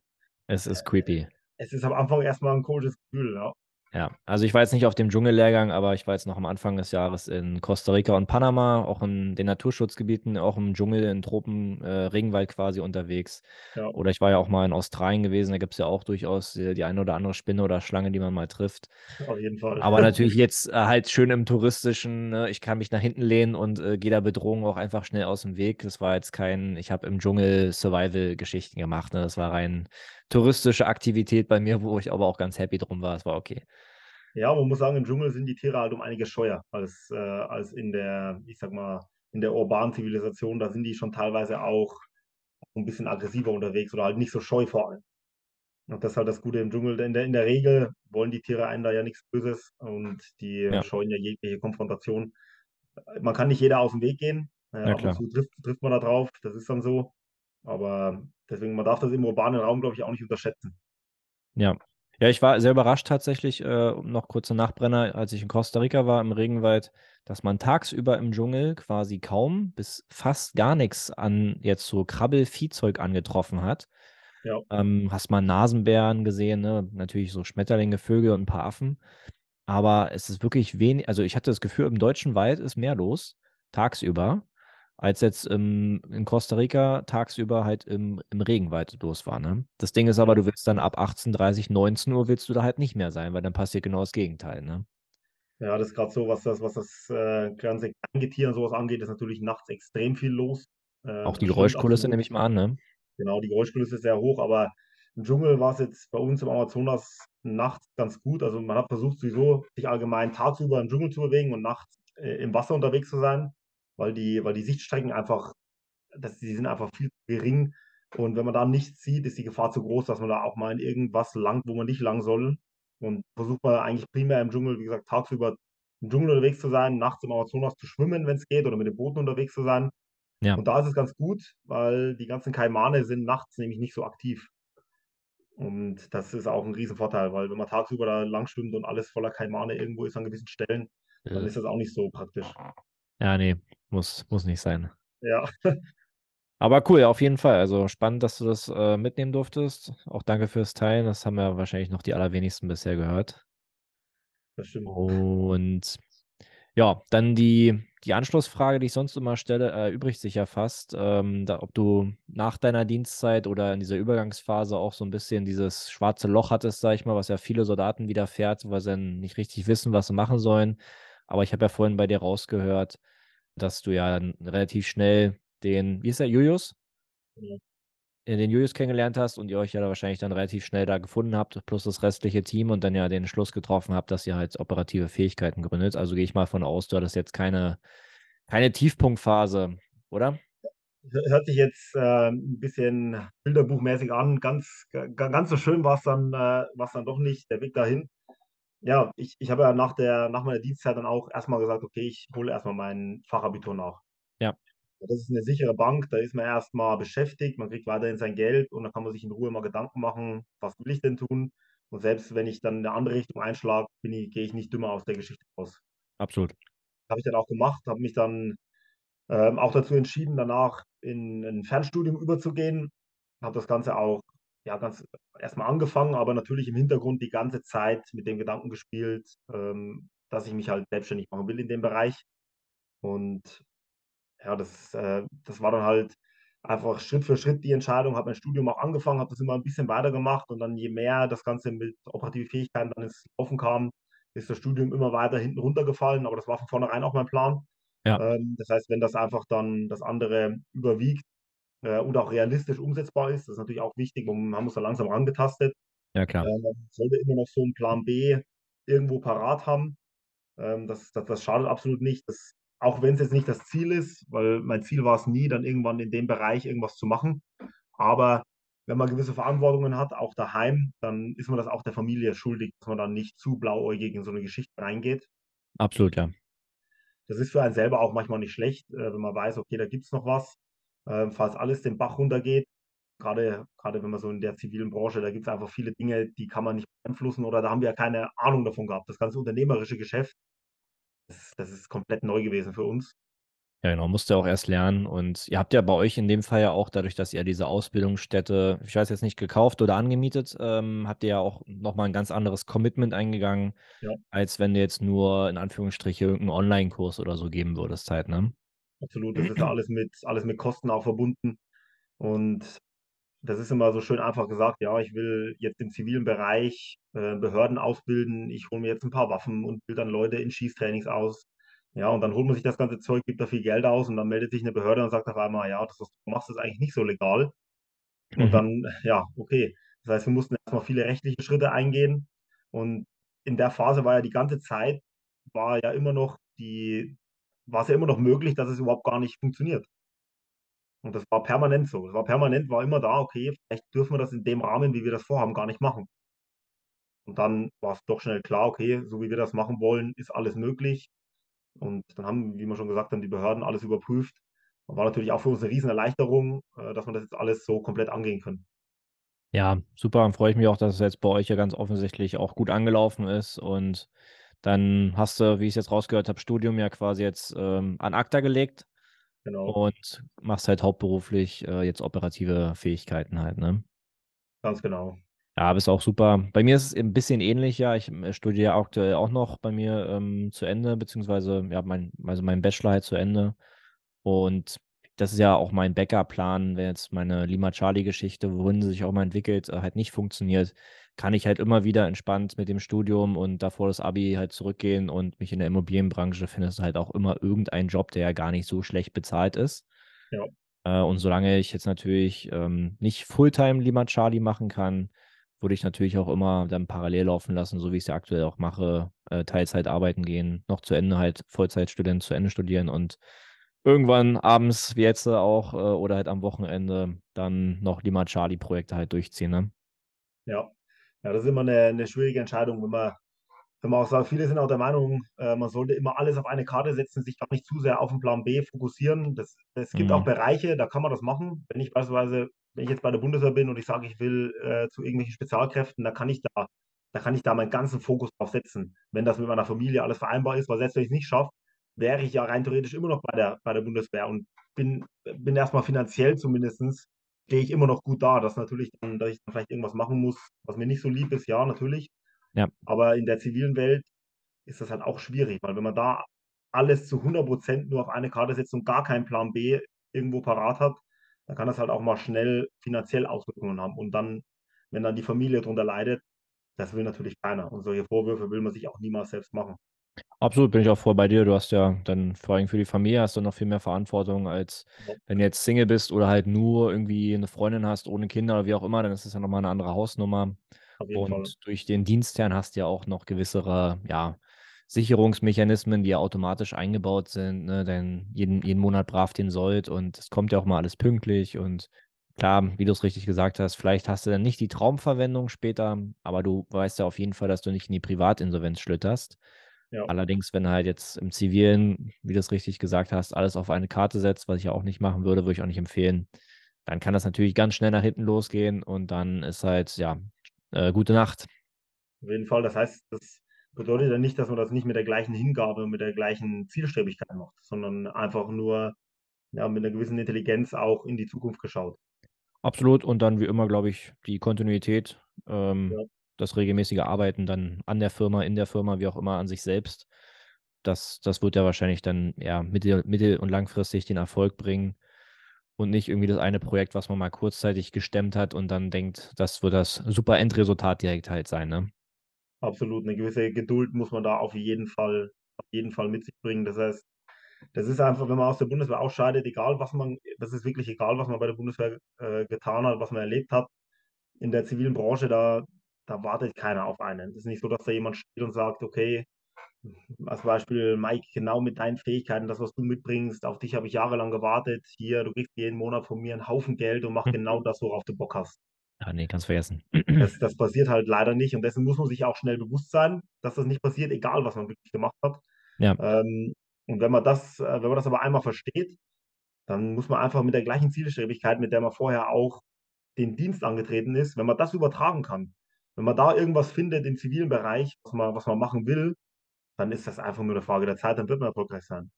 Es ist creepy. es ist am Anfang erstmal ein komisches Gefühl, ja. Ja, also ich war jetzt nicht auf dem Dschungellehrgang, aber ich war jetzt noch am Anfang des Jahres in Costa Rica und Panama, auch in den Naturschutzgebieten, auch im Dschungel, in Tropen, äh, Regenwald quasi unterwegs. Ja, Oder ich war ja auch mal in Australien gewesen, da gibt es ja auch durchaus die, die eine oder andere Spinne oder Schlange, die man mal trifft. auf jeden Fall. Aber natürlich jetzt äh, halt schön im touristischen, ne? ich kann mich nach hinten lehnen und äh, gehe der Bedrohung auch einfach schnell aus dem Weg. Das war jetzt kein, ich habe im Dschungel Survival-Geschichten gemacht. Ne? Das war rein touristische Aktivität bei mir, wo ich aber auch ganz happy drum war. Es war okay. Ja, man muss sagen, im Dschungel sind die Tiere halt um einiges scheuer als, äh, als in der, ich sag mal, in der urbanen Zivilisation. Da sind die schon teilweise auch ein bisschen aggressiver unterwegs oder halt nicht so scheu vor allem. Und das ist halt das Gute im Dschungel. In der, in der Regel wollen die Tiere einen da ja nichts Böses und die Ja. scheuen ja jegliche Konfrontation. Man kann nicht jeder aus dem Weg gehen. Äh, Ja, ab und zu trifft, trifft man da drauf, das ist dann so. Aber deswegen, man darf das im urbanen Raum, glaube ich, auch nicht unterschätzen. Ja. Ja, ich war sehr überrascht tatsächlich, äh, noch kurze Nachbrenner, als ich in Costa Rica war, im Regenwald, dass man tagsüber im Dschungel quasi kaum bis fast gar nichts an jetzt so Krabbelviehzeug angetroffen hat. Ja. Ähm, hast mal Nasenbären gesehen, ne? Natürlich so Schmetterlinge, Vögel und ein paar Affen. Aber es ist wirklich wenig, also ich hatte das Gefühl, im deutschen Wald ist mehr los, tagsüber, als jetzt im, in Costa Rica tagsüber halt im, im Regenwald los war. Ne? Das Ding ist aber, du willst dann ab 18, 30, 19 Uhr willst du da halt nicht mehr sein, weil dann passiert genau das Gegenteil. Ne? Ja, das ist gerade so, was das, was das äh, ganze Kleingetier und sowas angeht, ist natürlich nachts extrem viel los. Auch Ähm, die Geräuschkulisse nehme ich mal an, ne? Genau, die Geräuschkulisse ist sehr hoch, aber im Dschungel war es jetzt bei uns im Amazonas nachts ganz gut. Also man hat versucht sowieso, sich allgemein tagsüber im Dschungel zu bewegen und nachts äh, im Wasser unterwegs zu sein, weil die, weil die Sichtstrecken einfach, das, die sind einfach viel zu gering. Und wenn man da nichts sieht, ist die Gefahr zu groß, dass man da auch mal in irgendwas langt, wo man nicht lang soll. Und versucht man eigentlich primär im Dschungel, wie gesagt, tagsüber im Dschungel unterwegs zu sein, nachts im Amazonas zu schwimmen, wenn es geht, oder mit dem Booten unterwegs zu sein. Ja. Und da ist es ganz gut, weil die ganzen Kaimane sind nachts nämlich nicht so aktiv. Und das ist auch ein Riesenvorteil, weil wenn man tagsüber da lang schwimmt und alles voller Kaimane irgendwo ist an gewissen Stellen, dann ist das auch nicht so praktisch. Ja, nee, muss, muss nicht sein. Ja, Aber cool, auf jeden Fall. Also spannend, dass du das äh, mitnehmen durftest. Auch danke fürs Teilen. Das haben ja wahrscheinlich noch die allerwenigsten bisher gehört. das stimmt. Und ja, dann die, die Anschlussfrage, die ich sonst immer stelle, erübrigt sich ja fast, ähm, da, ob du nach deiner Dienstzeit oder in dieser Übergangsphase auch so ein bisschen dieses schwarze Loch hattest, sag ich mal, was ja viele Soldaten widerfährt, weil sie dann nicht richtig wissen, was sie machen sollen. Aber ich habe ja vorhin bei dir rausgehört, dass du ja dann relativ schnell den, wie ist der, Julius? Ja. äh, den Julius kennengelernt hast und ihr euch ja da wahrscheinlich dann relativ schnell da gefunden habt, plus das restliche Team und dann ja den Schluss getroffen habt, dass ihr halt operative Fähigkeiten gründet. Also gehe ich mal von aus, du hattest jetzt keine, keine Tiefpunktphase, oder? Hört sich jetzt äh, ein bisschen bilderbuchmäßig an. Ganz, ga- ganz so schön war es dann, äh, dann doch nicht, der Weg dahin. Ja, ich, ich habe ja nach der, nach meiner Dienstzeit dann auch erstmal gesagt, okay, ich hole erstmal mein Fachabitur nach. Ja, Das ist eine sichere Bank, da ist man erstmal beschäftigt, man kriegt weiterhin sein Geld und dann kann man sich in Ruhe mal Gedanken machen, was will ich denn tun? Und selbst wenn ich dann in eine andere Richtung einschlage, bin ich, gehe ich nicht dümmer aus der Geschichte raus. absolut. Habe ich dann auch gemacht, habe mich dann ähm, auch dazu entschieden, danach in ein Fernstudium überzugehen. Habe das Ganze auch ja, ganz erstmal angefangen, aber natürlich im Hintergrund die ganze Zeit mit dem Gedanken gespielt, ähm, dass ich mich halt selbstständig machen will in dem Bereich. Und ja, das, äh, das war dann halt einfach Schritt für Schritt die Entscheidung. Habe mein Studium auch angefangen, habe das immer ein bisschen weitergemacht und dann je mehr das Ganze mit operative Fähigkeiten dann ins Laufen kam, ist das Studium immer weiter hinten runtergefallen. Aber das war von vornherein auch mein Plan. Ja, Ähm, das heißt, wenn das einfach dann das andere überwiegt äh, und auch realistisch umsetzbar ist, das ist natürlich auch wichtig. Und man muss da langsam rangetastet. ja klar. Ähm, man sollte immer noch so einen Plan B irgendwo parat haben. Ähm, das, das, das schadet absolut nicht. Das, auch wenn es jetzt nicht das Ziel ist, weil mein Ziel war es nie, dann irgendwann in dem Bereich irgendwas zu machen. Aber wenn man gewisse Verantwortungen hat, auch daheim, dann ist man das auch der Familie schuldig, dass man dann nicht zu blauäugig in so eine Geschichte reingeht. Absolut, ja. Das ist für einen selber auch manchmal nicht schlecht, äh, wenn man weiß, okay, da gibt es noch was. Ähm, falls alles den Bach runtergeht, gerade, gerade wenn man so in der zivilen Branche, da gibt es einfach viele Dinge, die kann man nicht beeinflussen oder da haben wir ja keine Ahnung davon gehabt. Das ganze unternehmerische Geschäft, das, das ist komplett neu gewesen für uns. Ja, genau, musst du auch erst lernen. Und ihr habt ja bei euch in dem Fall ja auch, dadurch, dass ihr diese Ausbildungsstätte, ich weiß jetzt nicht, gekauft oder angemietet, ähm, habt ihr ja auch nochmal ein ganz anderes Commitment eingegangen, Ja. als wenn du jetzt nur in Anführungsstriche irgendeinen Online-Kurs oder so geben würdest halt, ne? Absolut, das ist ja alles mit, alles mit Kosten auch verbunden. Und das ist immer so schön einfach gesagt, ja, ich will jetzt im zivilen Bereich äh, Behörden ausbilden, ich hole mir jetzt ein paar Waffen und bilde dann Leute in Schießtrainings aus. Ja, und dann holt man sich das ganze Zeug, gibt da viel Geld aus und dann meldet sich eine Behörde und sagt auf einmal, ja, das, was du machst, ist eigentlich nicht so legal. Und dann, ja, okay. Das heißt, wir mussten erstmal viele rechtliche Schritte eingehen. Und in der Phase war ja die ganze Zeit, war ja immer noch die, war es ja immer noch möglich, dass es überhaupt gar nicht funktioniert. Und das war permanent so. Das war permanent, war immer da, okay, vielleicht dürfen wir das in dem Rahmen, wie wir das vorhaben, gar nicht machen. Und dann war es doch schnell klar, okay, so wie wir das machen wollen, ist alles möglich. Und dann haben, wie wir schon gesagt haben, die Behörden alles überprüft. War natürlich auch für uns eine Riesenerleichterung, äh, dass wir das jetzt alles so komplett angehen können. Ja, super. Dann freue ich mich auch, dass es jetzt bei euch ja ganz offensichtlich auch gut angelaufen ist. Und dann hast du, wie ich es jetzt rausgehört habe, Studium ja quasi jetzt ähm, an ACTA gelegt Genau, und machst halt hauptberuflich äh, jetzt operative Fähigkeiten halt, ne? ganz genau. Ja, aber ist auch super. Bei mir ist es ein bisschen ähnlich, ja. Ich äh, studiere aktuell auch noch bei mir ähm, zu Ende, beziehungsweise ja, mein, also mein Bachelor halt zu Ende. Und das ist ja auch mein Backup-Plan, wenn jetzt meine Lima Charlie-Geschichte, wohin sie sich auch mal entwickelt, äh, halt nicht funktioniert, kann ich halt immer wieder entspannt mit dem Studium und davor das Abi halt zurückgehen und mich in der Immobilienbranche findest du halt auch immer irgendeinen Job, der ja gar nicht so schlecht bezahlt ist. Ja. Äh, und solange ich jetzt natürlich ähm, nicht Fulltime Lima Charlie machen kann, würde ich natürlich auch immer dann parallel laufen lassen, so wie ich es ja aktuell auch mache, äh, Teilzeit arbeiten gehen, noch zu Ende halt Vollzeitstudent zu Ende studieren und irgendwann abends, wie jetzt auch, äh, oder halt am Wochenende dann noch Lima Charlie Projekte halt durchziehen. Ne? Ja. ja, das ist immer eine, eine schwierige Entscheidung, wenn man, wenn man auch sagt, viele sind auch der Meinung, äh, man sollte immer alles auf eine Karte setzen, sich gar nicht zu sehr auf den Plan B fokussieren. Das, es gibt Mhm. auch Bereiche, da kann man das machen. Wenn ich beispielsweise, wenn ich jetzt bei der Bundeswehr bin und ich sage, ich will äh, zu irgendwelchen Spezialkräften, da kann ich da, da kann ich da meinen ganzen Fokus drauf setzen, wenn das mit meiner Familie alles vereinbar ist, weil selbst wenn ich es nicht schaffe, wäre ich ja rein theoretisch immer noch bei der, bei der Bundeswehr und bin, bin erstmal finanziell zumindest, stehe ich immer noch gut da. Dass natürlich dann, dass ich dann vielleicht irgendwas machen muss, was mir nicht so lieb ist, ja, natürlich. Ja. Aber in der zivilen Welt ist das halt auch schwierig, weil wenn man da alles zu 100% nur auf eine Karte setzt und gar keinen Plan B irgendwo parat hat, dann kann das halt auch mal schnell finanziell Auswirkungen haben. Und dann, wenn dann die Familie darunter leidet, das will natürlich keiner. Und solche Vorwürfe will man sich auch niemals selbst machen. Absolut, bin ich auch voll bei dir. Du hast ja dann vor allem für die Familie hast du noch viel mehr Verantwortung, als Ja. wenn du jetzt Single bist oder halt nur irgendwie eine Freundin hast ohne Kinder oder wie auch immer, dann ist das ja nochmal eine andere Hausnummer. Jeden Fall. Und durch den Dienstherrn hast du ja auch noch gewissere, ja, Sicherungsmechanismen, die ja automatisch eingebaut sind, ne? Denn jeden, jeden Monat brav den Sold und es kommt ja auch mal alles pünktlich und klar, wie du es richtig gesagt hast, vielleicht hast du dann nicht die Traumverwendung später, aber du weißt ja auf jeden Fall, dass du nicht in die Privatinsolvenz schlitterst. Ja. Allerdings, wenn halt jetzt im Zivilen, wie du es richtig gesagt hast, alles auf eine Karte setzt, was ich ja auch nicht machen würde, würde ich auch nicht empfehlen, dann kann das natürlich ganz schnell nach hinten losgehen und dann ist halt, ja, äh, gute Nacht. Auf jeden Fall. Das heißt, das bedeutet ja nicht, dass man das nicht mit der gleichen Hingabe, mit der gleichen Zielstrebigkeit macht, sondern einfach nur ja, mit einer gewissen Intelligenz auch in die Zukunft geschaut. Absolut. Und dann wie immer, glaube ich, die Kontinuität, ähm, Ja. Das regelmäßige Arbeiten dann an der Firma, in der Firma, wie auch immer, an sich selbst. Das, das wird ja wahrscheinlich dann ja mittel-, mittel- und langfristig den Erfolg bringen und nicht irgendwie das eine Projekt, was man mal kurzzeitig gestemmt hat und dann denkt, das wird das super Endresultat direkt halt sein, ne? Absolut. Eine gewisse Geduld muss man da auf jeden Fall, auf jeden Fall mit sich bringen. Das heißt, das ist einfach, wenn man aus der Bundeswehr ausscheidet, egal was man, das ist wirklich egal, was man bei der Bundeswehr äh, getan hat, was man erlebt hat. In der zivilen Branche, da, da wartet keiner auf einen. Es ist nicht so, dass da jemand steht und sagt, okay, als Beispiel, Mike, genau mit deinen Fähigkeiten, das, was du mitbringst, auf dich habe ich jahrelang gewartet. Hier, du kriegst jeden Monat von mir einen Haufen Geld und mach genau das, worauf du Bock hast. Ah, nee, kannst vergessen. Das, das passiert halt leider nicht und dessen muss man sich auch schnell bewusst sein, dass das nicht passiert, egal was man wirklich gemacht hat. Ja. Ähm, und wenn man das, äh, wenn man das aber einmal versteht, dann muss man einfach mit der gleichen Zielstrebigkeit, mit der man vorher auch den Dienst angetreten ist, wenn man das übertragen kann, wenn man da irgendwas findet im zivilen Bereich, was man, was man machen will, dann ist das einfach nur eine Frage der Zeit, dann wird man erfolgreich sein.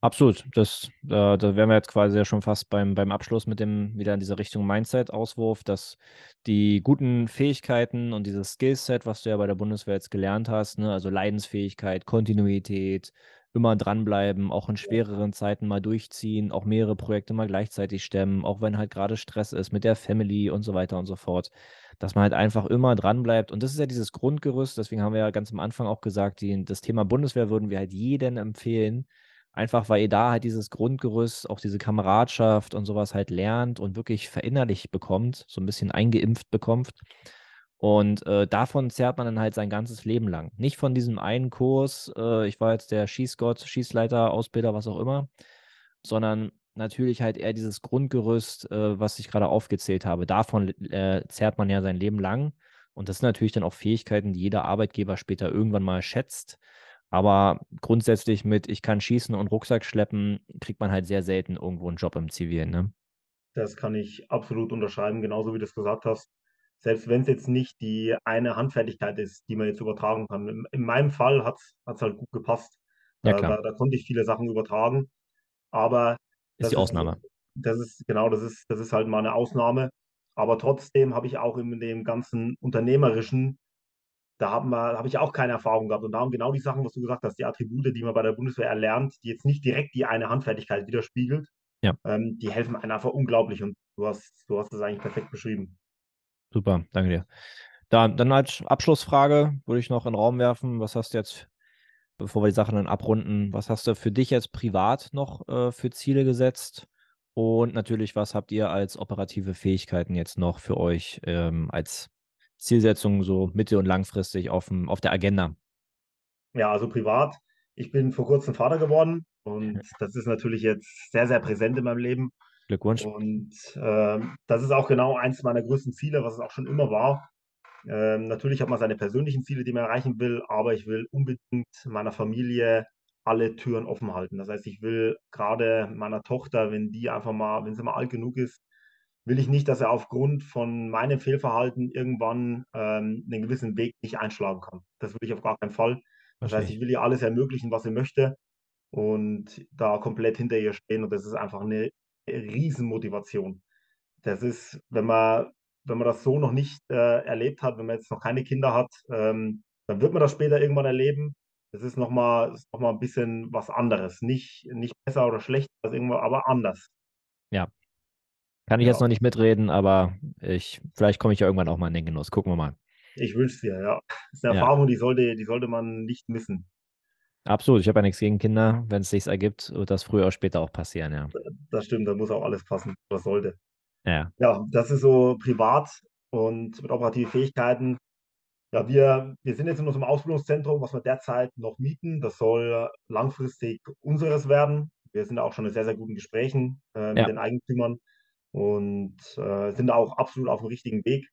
Absolut. Das, äh, da wären wir jetzt quasi ja schon fast beim, beim Abschluss mit dem wieder in diese Richtung Mindset-Auswurf, dass die guten Fähigkeiten und dieses Skillset, was du ja bei der Bundeswehr jetzt gelernt hast, ne, also Leidensfähigkeit, Kontinuität, immer dranbleiben, auch in schwereren Zeiten mal durchziehen, auch mehrere Projekte mal gleichzeitig stemmen, auch wenn halt gerade Stress ist mit der Family und so weiter und so fort, dass man halt einfach immer dranbleibt. Und das ist ja dieses Grundgerüst, deswegen haben wir ja ganz am Anfang auch gesagt, die, das Thema Bundeswehr würden wir halt jedem empfehlen, Einfach weil ihr da halt dieses Grundgerüst, auch diese Kameradschaft und sowas halt lernt und wirklich verinnerlicht bekommt, so ein bisschen eingeimpft bekommt. Und äh, davon zerrt man dann halt sein ganzes Leben lang. Nicht von diesem einen Kurs, äh, ich war jetzt der Schießgott, Schießleiter, Ausbilder, was auch immer, sondern natürlich halt eher dieses Grundgerüst, äh, was ich gerade aufgezählt habe. Davon äh, zerrt man ja sein Leben lang. Und das sind natürlich dann auch Fähigkeiten, die jeder Arbeitgeber später irgendwann mal schätzt. Aber grundsätzlich mit ich kann schießen und Rucksack schleppen, kriegt man halt sehr selten irgendwo einen Job im Zivilen, ne? Das kann ich absolut unterschreiben, genauso wie du es gesagt hast. Selbst wenn es jetzt nicht die eine Handfertigkeit ist, die man jetzt übertragen kann. In, in meinem Fall hat es halt gut gepasst. Ja, Da, da, da konnte ich viele Sachen übertragen. Aber Ist die ist, Ausnahme. das ist, genau, das ist, das ist halt mal eine Ausnahme. Aber trotzdem habe ich auch in dem ganzen Unternehmerischen, da habe ich auch keine Erfahrung gehabt. Und da haben genau die Sachen, was du gesagt hast, die Attribute, die man bei der Bundeswehr erlernt, die jetzt nicht direkt die eine Handfertigkeit widerspiegelt, Ja. ähm, die helfen einem einfach unglaublich und du hast, du hast das eigentlich perfekt beschrieben. Super, danke dir. Da, dann als Abschlussfrage würde ich noch in den Raum werfen, was hast du jetzt, bevor wir die Sachen dann abrunden, was hast du für dich jetzt privat noch äh, für Ziele gesetzt? Und natürlich, was habt ihr als operative Fähigkeiten jetzt noch für euch ähm, als Zielsetzung so mittel- und langfristig auf, dem, auf der Agenda? Ja, also privat. Ich bin vor kurzem Vater geworden und das ist natürlich jetzt sehr, sehr präsent in meinem Leben. Glückwunsch. Und ähm, das ist auch genau eins meiner größten Ziele, was es auch schon immer war. Ähm, natürlich hat man seine persönlichen Ziele, die man erreichen will, aber ich will unbedingt meiner Familie alle Türen offen halten. Das heißt, ich will gerade meiner Tochter, wenn die einfach mal, wenn sie mal alt genug ist, will ich nicht, dass er aufgrund von meinem Fehlverhalten irgendwann ähm, einen gewissen Weg nicht einschlagen kann. Das will ich auf gar keinen Fall. Das heißt, ich will ihr alles ermöglichen, was sie möchte und da komplett hinter ihr stehen. Und das ist einfach eine Riesenmotivation. Das ist, wenn man, wenn man das so noch nicht äh, erlebt hat, wenn man jetzt noch keine Kinder hat, ähm, dann wird man das später irgendwann erleben. Das ist nochmal noch mal ein bisschen was anderes. Nicht, nicht besser oder schlechter, aber anders. Ja. Kann ich Ja. jetzt noch nicht mitreden, aber ich, vielleicht komme ich ja irgendwann auch mal in den Genuss. Gucken wir mal. Ich wünsche es dir, ja. Das ist eine Ja. Erfahrung, die sollte, die sollte man nicht missen. Absolut, ich habe ja nichts gegen Kinder. Wenn es sich ergibt, wird das früher oder später auch passieren, ja. Das stimmt, da muss auch alles passen, was sollte. Ja, Ja, das ist so privat und mit operativen Fähigkeiten. Ja, wir, wir sind jetzt in unserem Ausbildungszentrum, was wir derzeit noch mieten. Das soll langfristig unseres werden. Wir sind auch schon in sehr, sehr guten Gesprächen äh, mit Ja. den Eigentümern und äh, sind auch absolut auf dem richtigen Weg.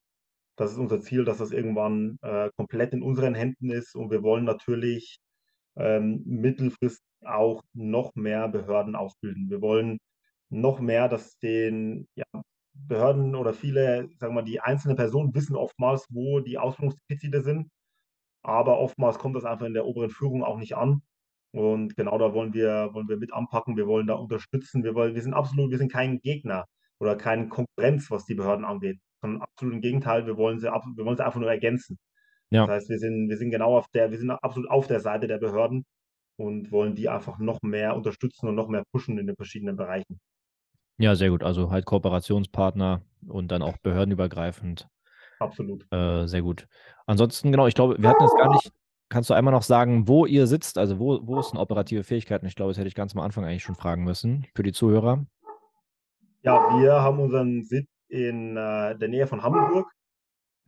Das ist unser Ziel, dass das irgendwann äh, komplett in unseren Händen ist. Und wir wollen natürlich ähm, mittelfristig auch noch mehr Behörden ausbilden. Wir wollen noch mehr, dass den ja, Behörden oder viele, sagen wir mal, die einzelnen Personen wissen oftmals, wo die Ausbildungsdefizite sind. Aber oftmals kommt das einfach in der oberen Führung auch nicht an. Und genau da wollen wir, wollen wir mit anpacken. Wir wollen da unterstützen. Wir wollen, wir sind absolut, wir sind kein Gegner oder keine Konkurrenz, was die Behörden angeht, sondern absolut im Gegenteil. Wir wollen sie, wir wollen sie einfach nur ergänzen. Ja. Das heißt, wir sind, wir sind genau auf der, wir sind absolut auf der Seite der Behörden und wollen die einfach noch mehr unterstützen und noch mehr pushen in den verschiedenen Bereichen. ja, sehr gut. Also halt Kooperationspartner und dann auch behördenübergreifend. Absolut. Äh, sehr gut. Ansonsten, genau, ich glaube, wir hatten jetzt gar nicht, kannst du einmal noch sagen, wo ihr sitzt, also wo, wo ist denn operative Fähigkeiten? Ich glaube, das hätte ich ganz am Anfang eigentlich schon fragen müssen für die Zuhörer. Ja, wir haben unseren Sitz in äh, der Nähe von Hamburg.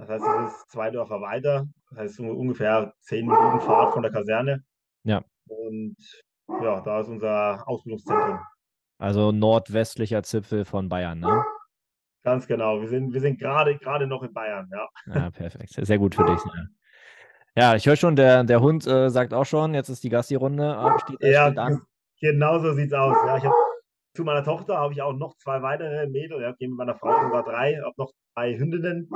Das heißt, es ist zwei Dörfer weiter. Das heißt, ungefähr zehn Minuten Fahrt von der Kaserne. Ja. Und ja, da ist unser Ausbildungszentrum. Also nordwestlicher Zipfel von Bayern, ne? Ganz genau. Wir sind, wir sind gerade, gerade noch in Bayern, ja. Ja, perfekt. Sehr gut für dich. Ja, ja ich höre schon, der, der Hund äh, sagt auch schon, jetzt ist die Gassi-Runde, äh, Ja, genau so sieht's aus. Ja, ich habe zu meiner Tochter habe ich auch noch zwei weitere Mädel. Ja, okay, mit meiner Frau sogar drei, habe noch zwei Hündinnen.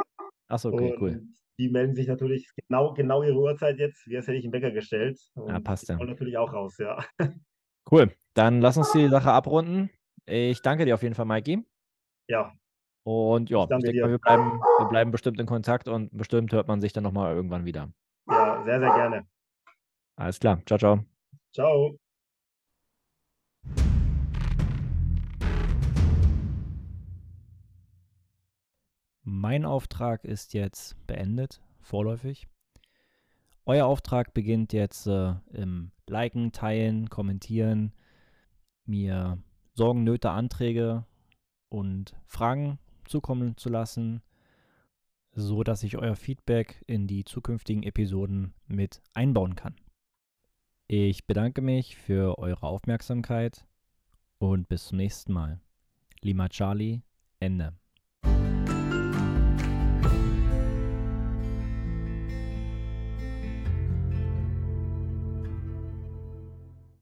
Achso, okay, und cool. die melden sich natürlich genau, genau ihre Uhrzeit jetzt. Wie als hätte ich einen Wecker gestellt. Und Ja, passt die ja. wollen natürlich auch raus, ja. Cool. Dann lass uns die Sache abrunden. Ich danke dir auf jeden Fall, Mikey. Ja, Und ja, Ich ich denke mal, wir bleiben, wir bleiben bestimmt in Kontakt und bestimmt hört man sich dann nochmal irgendwann wieder. ja, sehr, sehr gerne. Alles klar. Ciao, ciao. Ciao. Mein Auftrag ist jetzt beendet, vorläufig. Euer Auftrag beginnt jetzt äh, im Liken, Teilen, Kommentieren, mir Sorgen, Nöte, Anträge und Fragen zukommen zu lassen, so dass ich euer Feedback in die zukünftigen Episoden mit einbauen kann. Ich bedanke mich für eure Aufmerksamkeit und bis zum nächsten Mal. Lima Charlie, Ende.